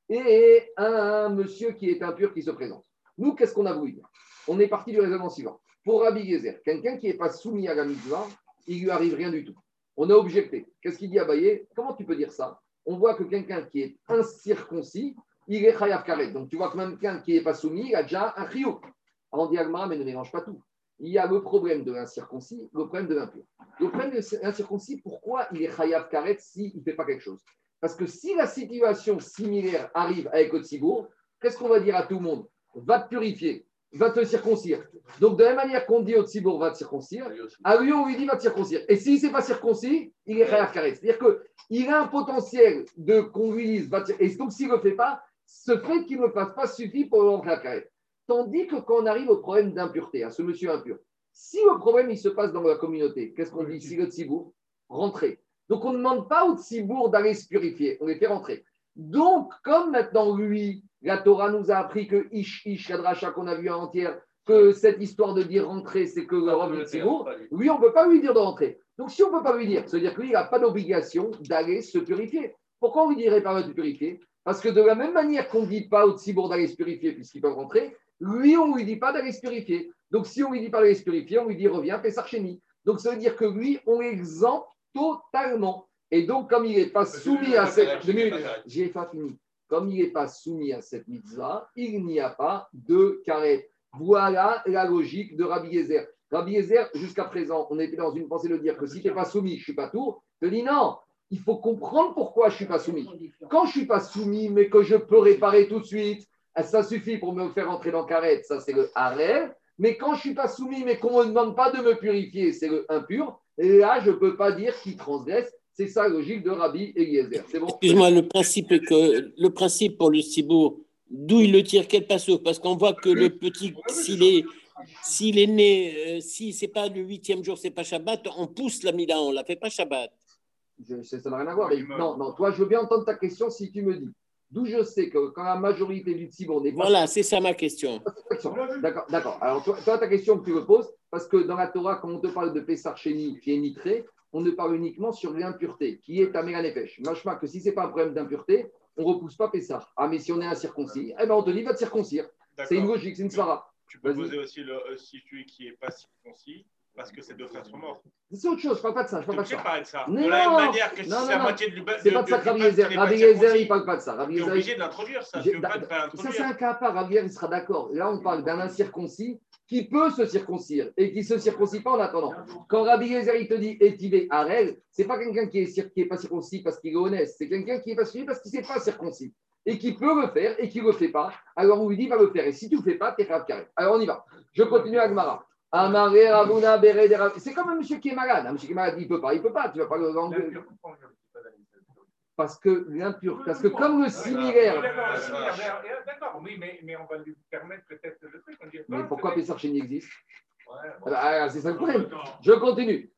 et un monsieur qui est impur qui se présente. Nous, qu'est-ce qu'on a voulu dire? On est parti du raisonnement suivant. Pour Rabbi Gezer, quelqu'un qui n'est pas soumis à la mitzvah, il lui arrive rien du tout. On a objecté. Qu'est-ce qu'il dit à Baye Comment tu peux dire ça? On voit que quelqu'un qui est incirconcis, il est chayav karet. Donc tu vois que même quelqu'un qui n'est pas soumis, il a déjà un chiyou. En diagma, mais ne mélange pas tout. Il y a le problème de l'incirconcis, le problème de l'impur. Le problème de l'incirconcis, pourquoi il est chayav karet s'il ne fait pas quelque chose? Parce que si la situation similaire arrive avec Otzibourg, qu'est-ce qu'on va dire à tout le monde? Va te purifier. va te circoncire. Donc, de la même manière qu'on dit au Tzibour va te circoncire, à lui, on lui dit va te circoncire. Et s'il ne s'est pas circoncis, il est Khayav Karet. C'est-à-dire qu'il a un potentiel de qu'on lui dise va te Et donc, s'il ne le fait pas, ce fait qu'il ne le fasse pas suffit pour le rendre Karet. Tandis que quand on arrive au problème d'impureté, à ce monsieur impur, si le problème il se passe dans la communauté, qu'est-ce qu'on dit? Si le Tzibour, rentrer. Donc, on ne demande pas au Tzibour d'aller se purifier, on les fait rentrer. Donc, comme maintenant, lui, la Torah nous a appris que Ish Ish Kadracha qu'on a vu entière, que cette histoire de dire rentrer, c'est que le robe du Tzibour, lui, on ne peut pas lui dire de rentrer. Donc, si on ne peut pas lui dire, ça veut dire que lui, il n'a pas d'obligation d'aller se purifier. Pourquoi on lui dirait pas de se purifier? Parce que de la même manière qu'on ne dit pas au Tzibour d'aller se purifier puisqu'il peut rentrer, lui, on ne lui dit pas d'aller se purifier. Donc, si on ne lui dit pas d'aller se purifier, on lui dit reviens, fais Sarchéni. Donc, ça veut dire que lui, on l'exempte totalement. Et donc, comme il n'est pas soumis à cette. J'ai pas fini. Comme il n'est pas soumis à cette mitzvah, il n'y a pas de carré. Voilà la logique de Rabbi Yezer. Rabbi Yezer, jusqu'à présent, on était dans une pensée de dire que si tu n'es pas soumis, je ne suis pas tour. Je dis non, il faut comprendre pourquoi je ne suis pas soumis. Quand je ne suis pas soumis, mais que je peux réparer tout de suite, ça suffit pour me faire entrer dans carré, ça c'est le harel. Mais quand je ne suis pas soumis, mais qu'on ne me demande pas de me purifier, c'est le impur. Et là, je ne peux pas dire qu'il transgresse. C'est ça la logique de Rabbi Eliezer. C'est bon Excuse-moi, le principe, que, le principe pour le cibourg, d'où il le tire, quel passo Parce qu'on voit que le petit, s'il est, s'il est né, euh, si c'est pas le huitième jour, c'est pas Shabbat, on pousse la Mila, on la fait pas Shabbat. Je, ça n'a rien à voir. non, non, toi, je veux bien entendre ta question si tu me dis. D'où je sais que quand la majorité du n'est pas. Voilà, c'est ça ma question. D'accord, d'accord. Alors, toi, ta question que tu me poses, parce que dans la Torah, quand on te parle de Pessar Chéni qui est nitré, on ne parle uniquement sur l'impureté, qui est Tamé Nefesh. Machma, que si ce n'est pas un problème d'impureté, on ne repousse pas Pessar. Ah, mais si on est incirconcis, eh ben on te dit va te circoncire. C'est une logique, c'est une svara. Tu peux poser aussi le euh, si tu es qui n'est pas circoncis, parce que ces deux frères sont morts. C'est autre chose, je ne parle pas de ça. Je parle pas de ça. Pas de ça. Non, de la même manière que si c'est la moitié de C'est pas de ça que Rabbi Yezer. Rabbi Yezer, il ne parle pas de ça. Tu es obligé de l'introduire, ça. Tu veux pas Ça, c'est un cas à part. Rabbi Yezer, il sera d'accord. Là, on parle d'un incirconcis qui peut se circoncire et qui ne se circoncis pas en attendant. Quand Rabbi Yezer, il te dit étivé Arel, ce n'est pas quelqu'un qui n'est pas circoncis parce qu'il est honnête, c'est quelqu'un qui n'est pas circoncis parce qu'il ne s'est pas circoncis et qui peut le faire et qui ne le fait pas. Alors on lui dit va le faire. Et si tu ne le fais pas, tu es carré. Alors on y va. Je continue avec Mara. C'est comme un monsieur qui est malade. Un monsieur qui est malade, il ne peut pas, il ne peut pas. Tu vas pas le. Parce que l'impur, parce que comme le similaire. D'accord, oui, mais, mais, on va lui permettre peut-être le truc. Mais pourquoi Pessar Chéni existe? Ah, C'est ça le problème. Je continue.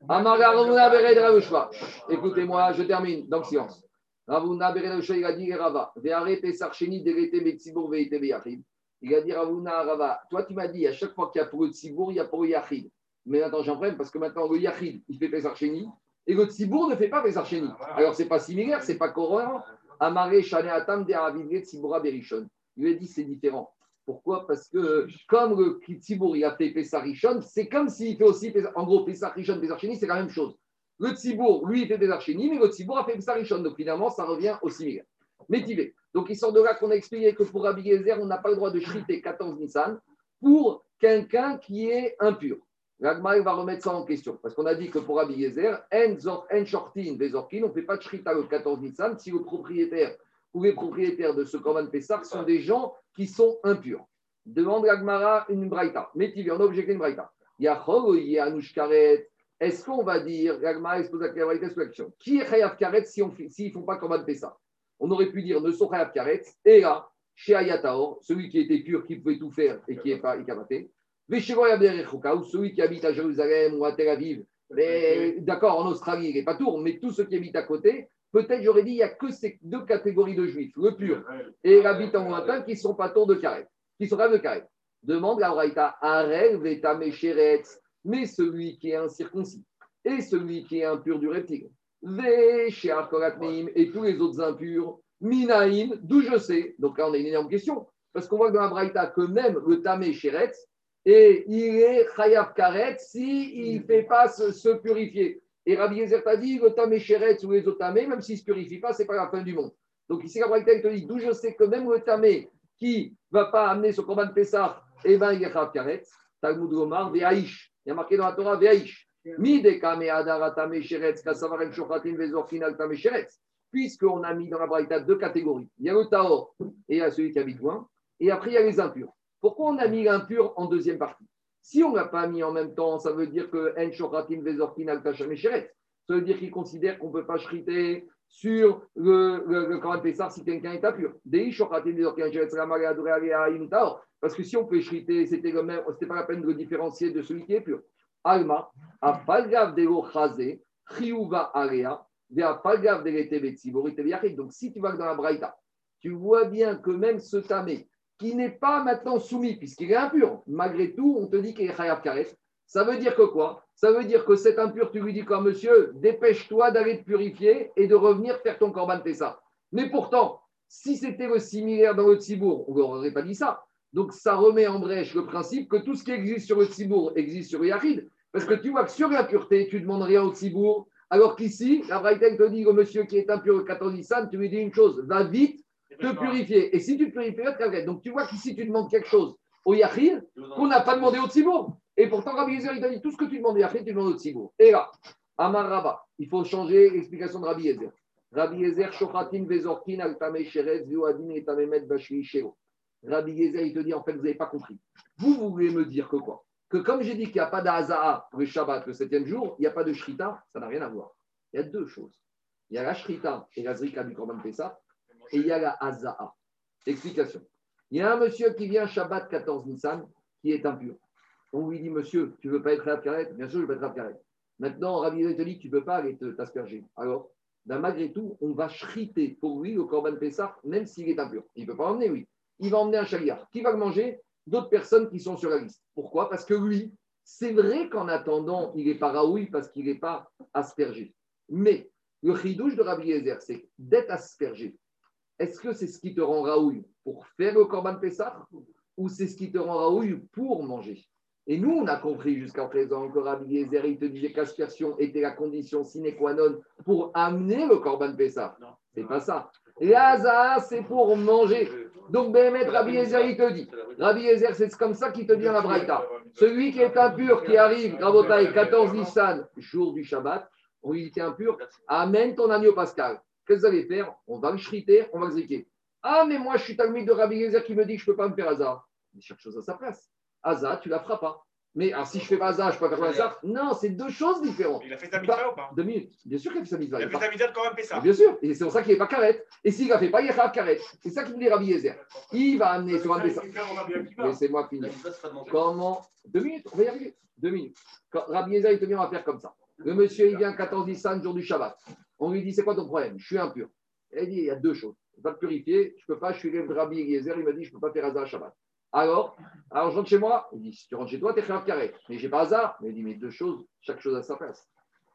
Écoutez-moi, je termine dans le silence. Ravuna Beredausha, il a dit Rava, Veare Pessar Chéni, Derete Metsibour, Veite Beyachim. Il a dit Ravuna Rava, toi tu m'as dit, à chaque fois qu'il y a pour le Tzibour, il y a pour le Yachid. Mais maintenant j'en prends parce que maintenant le Yachid, il fait Pessar Chéni, et le Tzibour ne fait pas Pessar Chéni. Alors c'est pas similaire, c'est pas cohérent. Amaré Shane Atam de Aravivre Tziboura Berishon. Il lui a dit c'est différent. Pourquoi? Parce que comme le Tzibour il a fait Rishon, c'est comme s'il fait aussi, en gros, Pessar Rishon, Chéni, c'est la même chose. Le Tzibour, lui, il fait Pessar Chéni, mais le Tzibour a fait Rishon. Donc finalement, ça revient au similaire. Métivé. Donc il sort de là qu'on a expliqué que pour Rabbi on n'a pas le droit de chriter 14 Nissan pour quelqu'un qui est impur. L'Agma va remettre ça en question. Parce qu'on a dit que pour Rabbi Gezer, en shortin, on ne fait pas de shrita le 14 Nissan si le propriétaire ou les propriétaires de ce Korban Pessar sont des gens qui sont impurs. Demande l'Agmara une braïta. Métivé, on a objecté une braïta. Est-ce qu'on va dire, l'Agmara expose la question, qui est Chayav Karet s'ils ne font pas Korban Pessar on aurait pu dire ne sont Karet, et là, chez Ayataor, celui qui était pur, qui pouvait tout faire et qui n'est pas Ikamaté, ou celui qui habite à Jérusalem ou à Tel Aviv, d'accord, en Australie, il n'est pas tour, mais tous ceux qui habitent à côté, peut-être j'aurais dit, il n'y a que ces deux catégories de juifs, le pur et l'habitant lointain, qui sont pas tour de Karet, qui sont rêves de Karet. Demande la Braïta, Arel Veta mais celui qui est incirconcis et celui qui est impur du reptile et tous les autres impurs, Minaïm, d'où je sais. Donc là, on a une énorme question. Parce qu'on voit dans la Braïta que même le Tamé Sheretz, et il est Chayav Karet si il ne fait pas se, purifier. Et Rabbi Yezer t'a dit, le Tamé Sheretz ou les autres Tamé, même s'il ne se purifie pas, ce n'est pas la fin du monde. Donc ici, la Braïta te dit, d'où je sais que même le Tamé qui ne va pas amener son combat de Pessah, eh ben, il est Chayav Karet. Talmud Gomar, Veaïch. Il y a marqué dans la Torah, Veaïch. Puisqu'on a mis dans la braïta deux catégories. Il y a le Taor et il y a celui qui habite loin. Et après, il y a les impurs. Pourquoi on a mis l'impur en deuxième partie? Si on ne l'a pas mis en même temps, ça veut dire que En Vezorkin. Ça veut dire qu'il considère qu'on ne peut pas shriter sur le, le, le Pessar si quelqu'un est impur. Parce que si on peut shriter, c'était le même, c'était pas la peine de le différencier de celui qui est pur. Alma, Afalgav Dego Chazé, Chiyuva Alea, de Iteviachik. Donc si tu vas dans la Braïta, tu vois bien que même ce tamé, qui n'est pas maintenant soumis, puisqu'il est impur, malgré tout, on te dit qu'il est Chayav Karet. Ça veut dire que quoi? Ça veut dire que cet impur, tu lui dis quoi, monsieur, dépêche-toi d'aller te purifier et de revenir faire ton Korban Pessah. Mais pourtant, si c'était le similaire dans le Tzibour, on ne leur aurait pas dit ça. Donc ça remet en brèche le principe que tout ce qui existe sur le Tzibour existe sur le Yahid. Parce que tu vois que sur l'impureté, tu ne demandes rien au Tzibour, alors qu'ici, la Braïta te dit au monsieur qui est impur le 14 Nissan, tu lui dis une chose, va vite te purifier. Et si tu te purifies, tu. Donc tu vois qu'ici, tu demandes quelque chose au Yahid qu'on n'a pas demandé au Tzibour. Et pourtant, Rabbi Yezer, il t'a dit tout ce que tu demandes au Yahid, tu demandes au Tzibour. Et là, Amar Rabba, il faut changer l'explication de Rabbi Yezer. Rabbi Yezer, Shochatin, Vezorkin, Altame, Sherez, Shero. Rabbi Yezer, il te dit, en fait, vous n'avez pas compris. Vous voulez me dire que quoi? Que comme j'ai dit qu'il n'y a pas d'Aza'a pour le Shabbat, le septième jour, il n'y a pas de Shrita, ça n'a rien à voir. Il y a deux choses. Il y a la Shrita et la Zrika du Korban Pessah, et il y a la Aza'a. Explication. Il y a un monsieur qui vient Shabbat 14 Nissan, qui est impur. On lui dit, monsieur, tu ne veux pas être Rav Karet? Bien sûr, je veux être Rav Karet. Maintenant, Rabbi te tu ne peux pas aller t'asperger. Alors, ben, malgré tout, on va shriter pour lui le Korban Pessah, même s'il est impur. Il ne peut pas emmener, oui. Il va emmener un chaliar. Qui va le manger? D'autres personnes qui sont sur la liste. Pourquoi? Parce que lui, c'est vrai qu'en attendant, il n'est pas raoui parce qu'il n'est pas aspergé. Mais le chidouche de Rabbi Yezer, c'est d'être aspergé. Est-ce que c'est ce qui te rend raoui pour faire le Korban Pessah ou c'est ce qui te rend raoui pour manger? Et nous, on a compris jusqu'à présent que Rabbi Yezer, il te disait qu'aspersion était la condition sine qua non pour amener le Korban Pessah. C'est pas ça. L'Aza, c'est pour manger. Donc, Béhémet, Rabbi Yezer, il te dit. Rabbi Yezer, c'est comme ça qu'il te dit la Braïta. Celui qui est impur, qui arrive, Rabotai, 14 Nissan, jour du Shabbat, on lui dit T'es impur, amène ton agneau pascal. Qu'est-ce que vous allez faire? On va le shriter, on va le zriquer. Ah, mais moi, je suis talmide de Rabbi Yezer qui me dit que je ne peux pas me faire hasard. Mais chaque chose à sa place. Hasard, tu la feras pas. Mais alors, si je fais pas hasard, je peux pas faire hasard. Non, c'est deux choses différentes. Il a fait sa mitzvah ou pas Deux minutes. Bien sûr qu'il a fait sa mitzvah. Il a fait a sa mitzvah de quand même ça. Bien sûr. Et c'est pour ça qu'il n'est pas carré. Et s'il ne la fait pas, il est carré. C'est ça qu'il me dit Rabbi Yezer. Il va amener sur un dessin. Laissez-moi La finir. Comment Deux minutes, on va y arriver. Deux minutes. Quand Rabbi Yezer, il te dit, on va faire comme ça. Le monsieur, il vient 14 Nissan, jour du Shabbat. On lui dit, c'est quoi ton problème? Je suis impur. Et il dit, il y a deux choses. Je vais te purifier, je ne peux pas, je suis le Rabbi Yezer, il m'a dit, je ne peux pas faire hasard Shabbat. Alors, alors, je rentre chez moi. Il dit, si tu rentres chez toi, tu es carré. Mais j'ai pas hasard. Mais il dit, mais deux choses, chaque chose à sa place.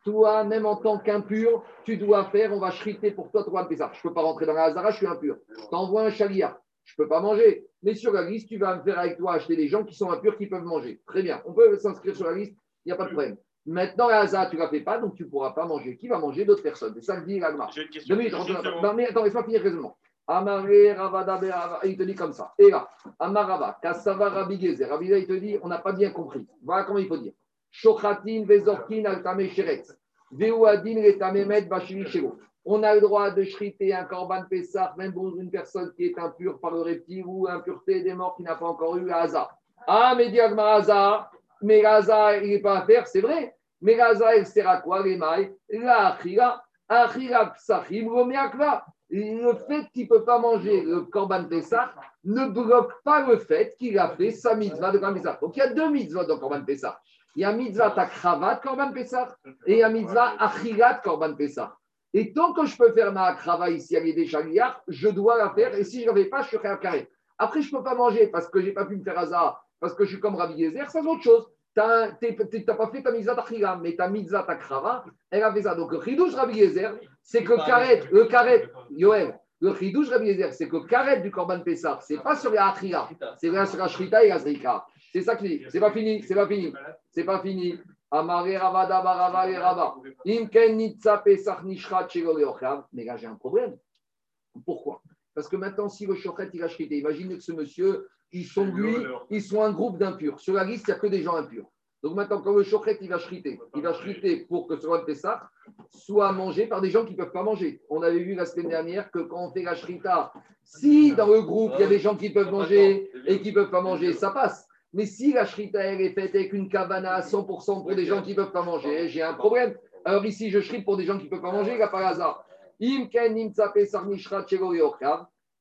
Toi, même en tant qu'impur, tu dois faire, on va shriter pour toi, toi, Pessah. Je ne peux pas rentrer dans la Hazara, je suis impur. T'envoies un chalia, je ne peux pas manger. Mais sur la liste, tu vas me faire avec toi acheter des gens qui sont impurs, qui peuvent manger. Très bien, on peut s'inscrire sur la liste, il n'y a pas de problème. Maintenant, la Hazara, tu ne la fais pas, donc tu ne pourras pas manger. Qui va manger? D'autres personnes C'est ça que dit l'Agma. J'ai une question. Minutes, non, mais attends, laisse-moi finir le raisonnement. Amaré, Ravada, il te dit comme ça. Et là, Amarava, Kassava. Rabbi Gezer, il te dit, on n'a pas bien compris. Voilà comment il faut dire. Shochatin, Vezorkin, Altame, Sheretz. Veuadin, Letamemet, Bashiri. On a le droit de shriter un korban Pessah, même pour une personne qui est impure par le reptile ou impureté des morts qui n'a pas encore eu Haza. Ah, mais Diagma Haza, mais Haza, il n'est pas à faire, c'est vrai. Mais Haza, elle sert à quoi, les mailles? La Achira, Achira Psachim, Romeakva. Le fait qu'il ne peut pas manger le korban Pessah ne bloque pas le fait qu'il a fait sa mitzvah de korban Pessah. Donc il y a deux mitzvahs dans korban Pessah. Il y a mitzvah takravat korban Pessah et il y a mitzvah achirat korban Pessah. Et tant que je peux faire ma akrava ici à l'idée Shaliach, je dois la faire. Et si je ne la fais pas, je suis carré. Après, je ne peux pas manger parce que je n'ai pas pu me faire hasard, parce que je suis comme Rabbi Yezer, ça c'est autre chose. Tu n'as pas fait ta mitzvah d'achira, mais ta mitzvah takrava, elle a fait ça. Donc le chidouche Rabbi Yezer, c'est que karet, le karet, Yoel, le chidouche Rabbi Yezer, c'est que karet du korban Pessah, c'est pas sur la achira, c'est bien sur la shrita et la zrika. C'est ça que je dis. C'est pas fini, c'est pas fini, c'est pas fini. Amaré Ravada Barava et Rava. Imken Nitsa Pesach Nishrat. Mais là, j'ai un problème. Pourquoi? Parce que maintenant, si le shochet il a shrité, imaginez que ce monsieur, ils sont lui, ils sont un groupe d'impurs. Sur la liste, il n'y a que des gens impurs. Donc maintenant, quand le chochet, il va shriter, il va shriter pour que ce roi de Pessah soit mangé par des gens qui ne peuvent pas manger. On avait vu la semaine dernière que quand on fait la shrita, si dans le groupe, il y a des gens qui peuvent manger et qui ne peuvent pas manger, ça passe. Mais si la shrita elle est faite avec une cabana à 100% pour des gens qui ne peuvent pas manger, j'ai un problème. Alors ici, je shrite pour des gens qui ne peuvent pas manger, là par hasard.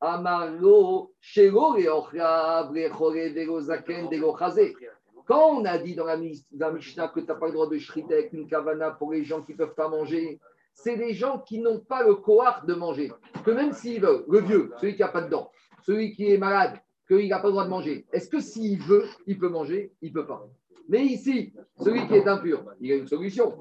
Quand on a dit dans la, Mishnah que tu n'as pas le droit de shriter avec une kavana pour les gens qui ne peuvent pas manger, c'est des gens qui n'ont pas le courage de manger. Que même s'il veut, le vieux, celui qui n'a pas de dents, celui qui est malade, qu'il n'a pas le droit de manger, est-ce que s'il veut, il peut manger? Il ne peut pas. Mais ici, celui qui est impur, il a une solution.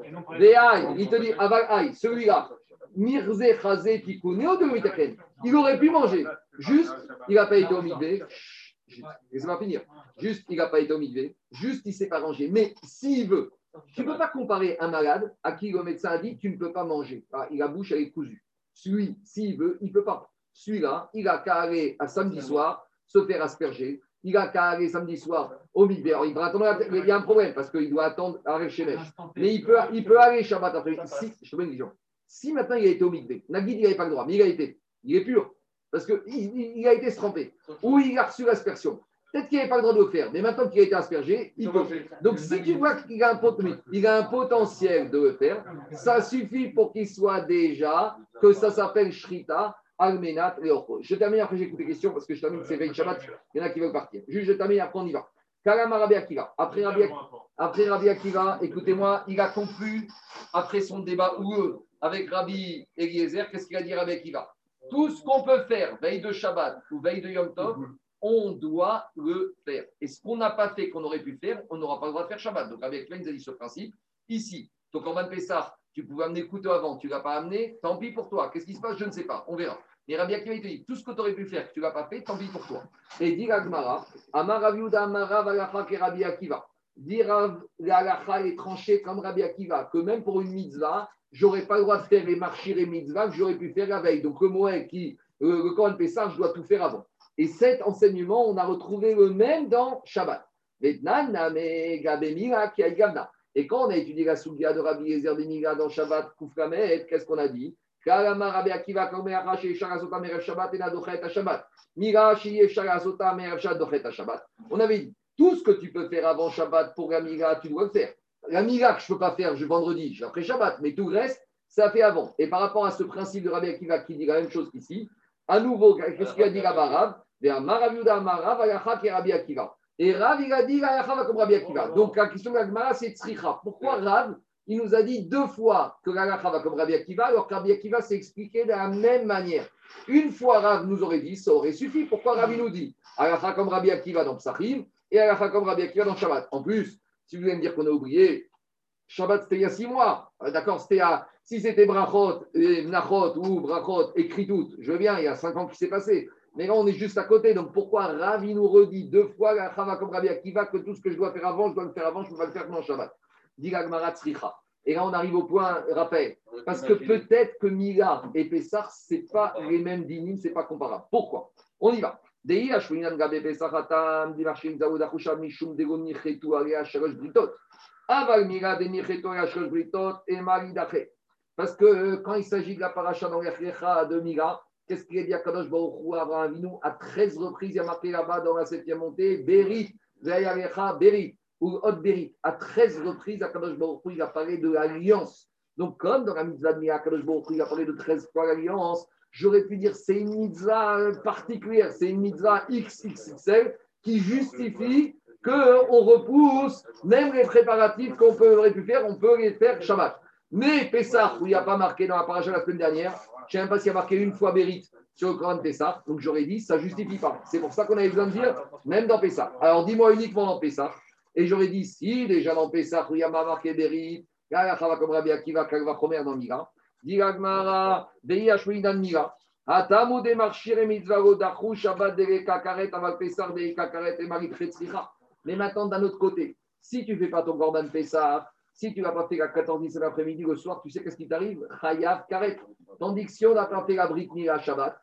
Il te dit, aval aïe, celui-là, mirze chazé tikouné au demitaken. Il aurait pu manger. Juste, il n'a pas été au mikvé. Laissez-moi finir. Juste, il n'a pas été au mikvé. Juste, il ne s'est pas rangé. Mais s'il veut, tu ne peux pas comparer un malade à qui le médecin a dit tu ne peux pas manger. Ah, il a la bouche, elle est cousue. Celui, s'il veut, il ne peut pas. Celui-là, il a qu'à aller à samedi soir se faire asperger. Il a qu'à aller samedi soir au mikvé. Alors, il va attendre. Il y a un problème parce qu'il doit attendre à Shemesh. Mais il peut, il peut aller Shabbat après. Si, je te mets une vision. Si maintenant il a été au mikvé, Nagid, il n'avait pas le droit, mais il a été. Il est pur. Parce qu'il il, a été trempé. Ou il a reçu l'aspersion. Peut-être qu'il n'avait pas le droit de le faire, mais maintenant qu'il a été aspergé, il peut. Donc si tu vois qu'il a, un potentiel de le faire, ça suffit pour qu'il soit déjà, que ça s'appelle Shrita, Almenat et Orko. Je termine après, j'écoute les questions parce que je termine, c'est Veille Shabbat, il y en a qui veulent partir. Juste, je termine, après on y va. Kalama Rabbi Akiva. Après Rabbi Akiva, écoutez-moi, il a conclu, après son débat houleux avec Rabbi Eliezer, qu'est-ce qu'il a dit Rabbi Akiva Tout ce qu'on peut faire, veille de Shabbat ou veille de Yom Tov, on doit le faire. Et ce qu'on n'a pas fait, qu'on aurait pu faire, on n'aura pas le droit de faire Shabbat. Donc avec Klein, ils a dit ce principe. Ici, donc en Van Pessah, tu pouvais amener le couteau avant, tu ne l'as pas amené, tant pis pour toi. Qu'est-ce qui se passe Je ne sais pas, on verra. Mais Rabbi Akiva, il te dit, tout ce que tu aurais pu faire, que tu ne l'as pas fait, tant pis pour toi. Et dit Gagmara, Amar Rav Yehuda, Amar Rav Alacha ke Rabbi Akiva. Dit Rav Alacha est tranché comme Rabbi Akiva, que même pour une mitzvah, j'aurais pas le droit de faire les marchés et mitzvah que j'aurais pu faire la veille. Donc le Moed qui, euh, le Kohen Pessah, je dois tout faire avant. Et cet enseignement, on a retrouvé le même dans Shabbat. Et quand on a étudié la Sougia de Rabbi Yezer Beniga dans Shabbat Koufkamet, qu'est-ce qu'on a dit? On avait dit tout ce que tu peux faire avant Shabbat pour la Mira, tu dois le faire. La Mira que je ne peux pas faire je, vendredi, je après Shabbat, mais tout le reste, ça fait avant. Et par rapport à ce principe de Rabbi Akiva qui dit la même chose qu'ici, à nouveau, qu'est-ce qu'il a dit là-bas Rav et Rav, il a dit comme Rabbi Akiva. Donc la question de la Gemara, c'est Tzricha. Pourquoi Rav, il nous a dit deux fois que la va comme Rabbi Akiva, alors que Rabbi Akiva s'est expliqué de la même manière Une fois Rav nous aurait dit, ça aurait suffi. Pourquoi Rav il nous dit Alacha comme Rabbi Akiva dans Psachim et Alacha comme Rabbi Akiva dans Shabbat? En plus, si vous voulez me dire qu'on a oublié, Shabbat c'était il y a six mois. Euh, D'accord, c'était à. Si c'était Brachot, et Nachot ou Brachot, écrit tout, je bien, il y a cinq ans qui s'est passé. Mais là, on est juste à côté. Donc, pourquoi Ravi nous redit deux fois la Chava comme Rabbi Akiva que tout ce que je dois faire avant, je dois le faire avant, je ne peux pas le faire pendant Shabbat Dit. Et là, on arrive au point rappel. Parce que peut-être que Mila et Pessah, ce n'est pas les mêmes dynimes, ce n'est pas comparable. Pourquoi? On y va. Maridache. Parce que euh, quand il s'agit de la paracha dans l'Echlecha de Mila, Qu'est-ce qu'il a dit à Kadosh Baruch Abraham Avinu À 13 reprises, il y a marqué là-bas dans la septième montée, Berit, Zayarecha, Berit, ou Hot Berit. À 13 reprises, à Kadosh Baruch il a parlé de l'alliance. Donc, comme dans la mitzvah de Mia, Kadosh Baruch il a parlé de 13 fois l'alliance, j'aurais pu dire c'est une mitzvah particulière, c'est une mitzvah XXXL qui justifie qu'on repousse même les préparatifs qu'on aurait pu faire, on peut les faire Shabbat. Mais Pessah, où il n'y a pas marqué dans la paracha la semaine dernière, je ne sais même pas s'il y a marqué une fois Bérit sur le Coran de Pessah. Donc j'aurais dit, ça ne justifie pas. C'est pour ça qu'on avait besoin de dire, même dans Pessah. Alors dis-moi uniquement dans Pessah. Et j'aurais dit, si déjà dans Pessah, où il y a marqué Bérit, comme Rabbi Akiva, Kalva Chomer dans Mira, Mais maintenant, d'un autre côté, si tu ne fais pas ton Corban Pessah, si tu vas pas faire la 14 17 l'après-midi, le soir, tu sais qu'est-ce qui t'arrive? Chayav karet. Tandis que si on n'a pas fait la Brit à Shabbat,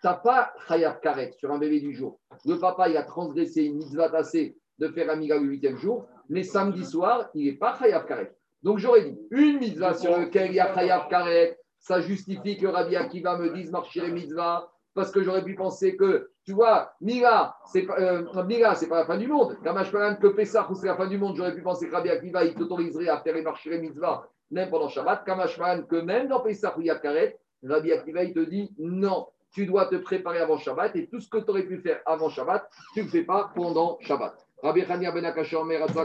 tu n'as pas Chayav karet sur un bébé du jour. Le papa, il a transgressé une mitzvah tassée de faire Amiga le huitième jour, mais samedi soir, il n'est pas Chayav Karet. Donc j'aurais dit, une mitzvah sur laquelle il y a Chayav Karet, ça justifie que Rabbi Akiva me dise marcher mitzvah, parce que j'aurais pu penser que, tu vois, Mila, c'est pas, euh, c'est pas la fin du monde. Kamash que Pessah, c'est la fin du monde, j'aurais pu penser que Rabbi Akiva, il t'autoriserait à faire les marcher mitzvah, même pendant Shabbat. Kamash que même dans Pessah où il y a Karet, Rabbi Akiva, il te dit non, tu dois te préparer avant Shabbat et tout ce que tu aurais pu faire avant Shabbat, tu ne le fais pas pendant Shabbat. Rabbi Ben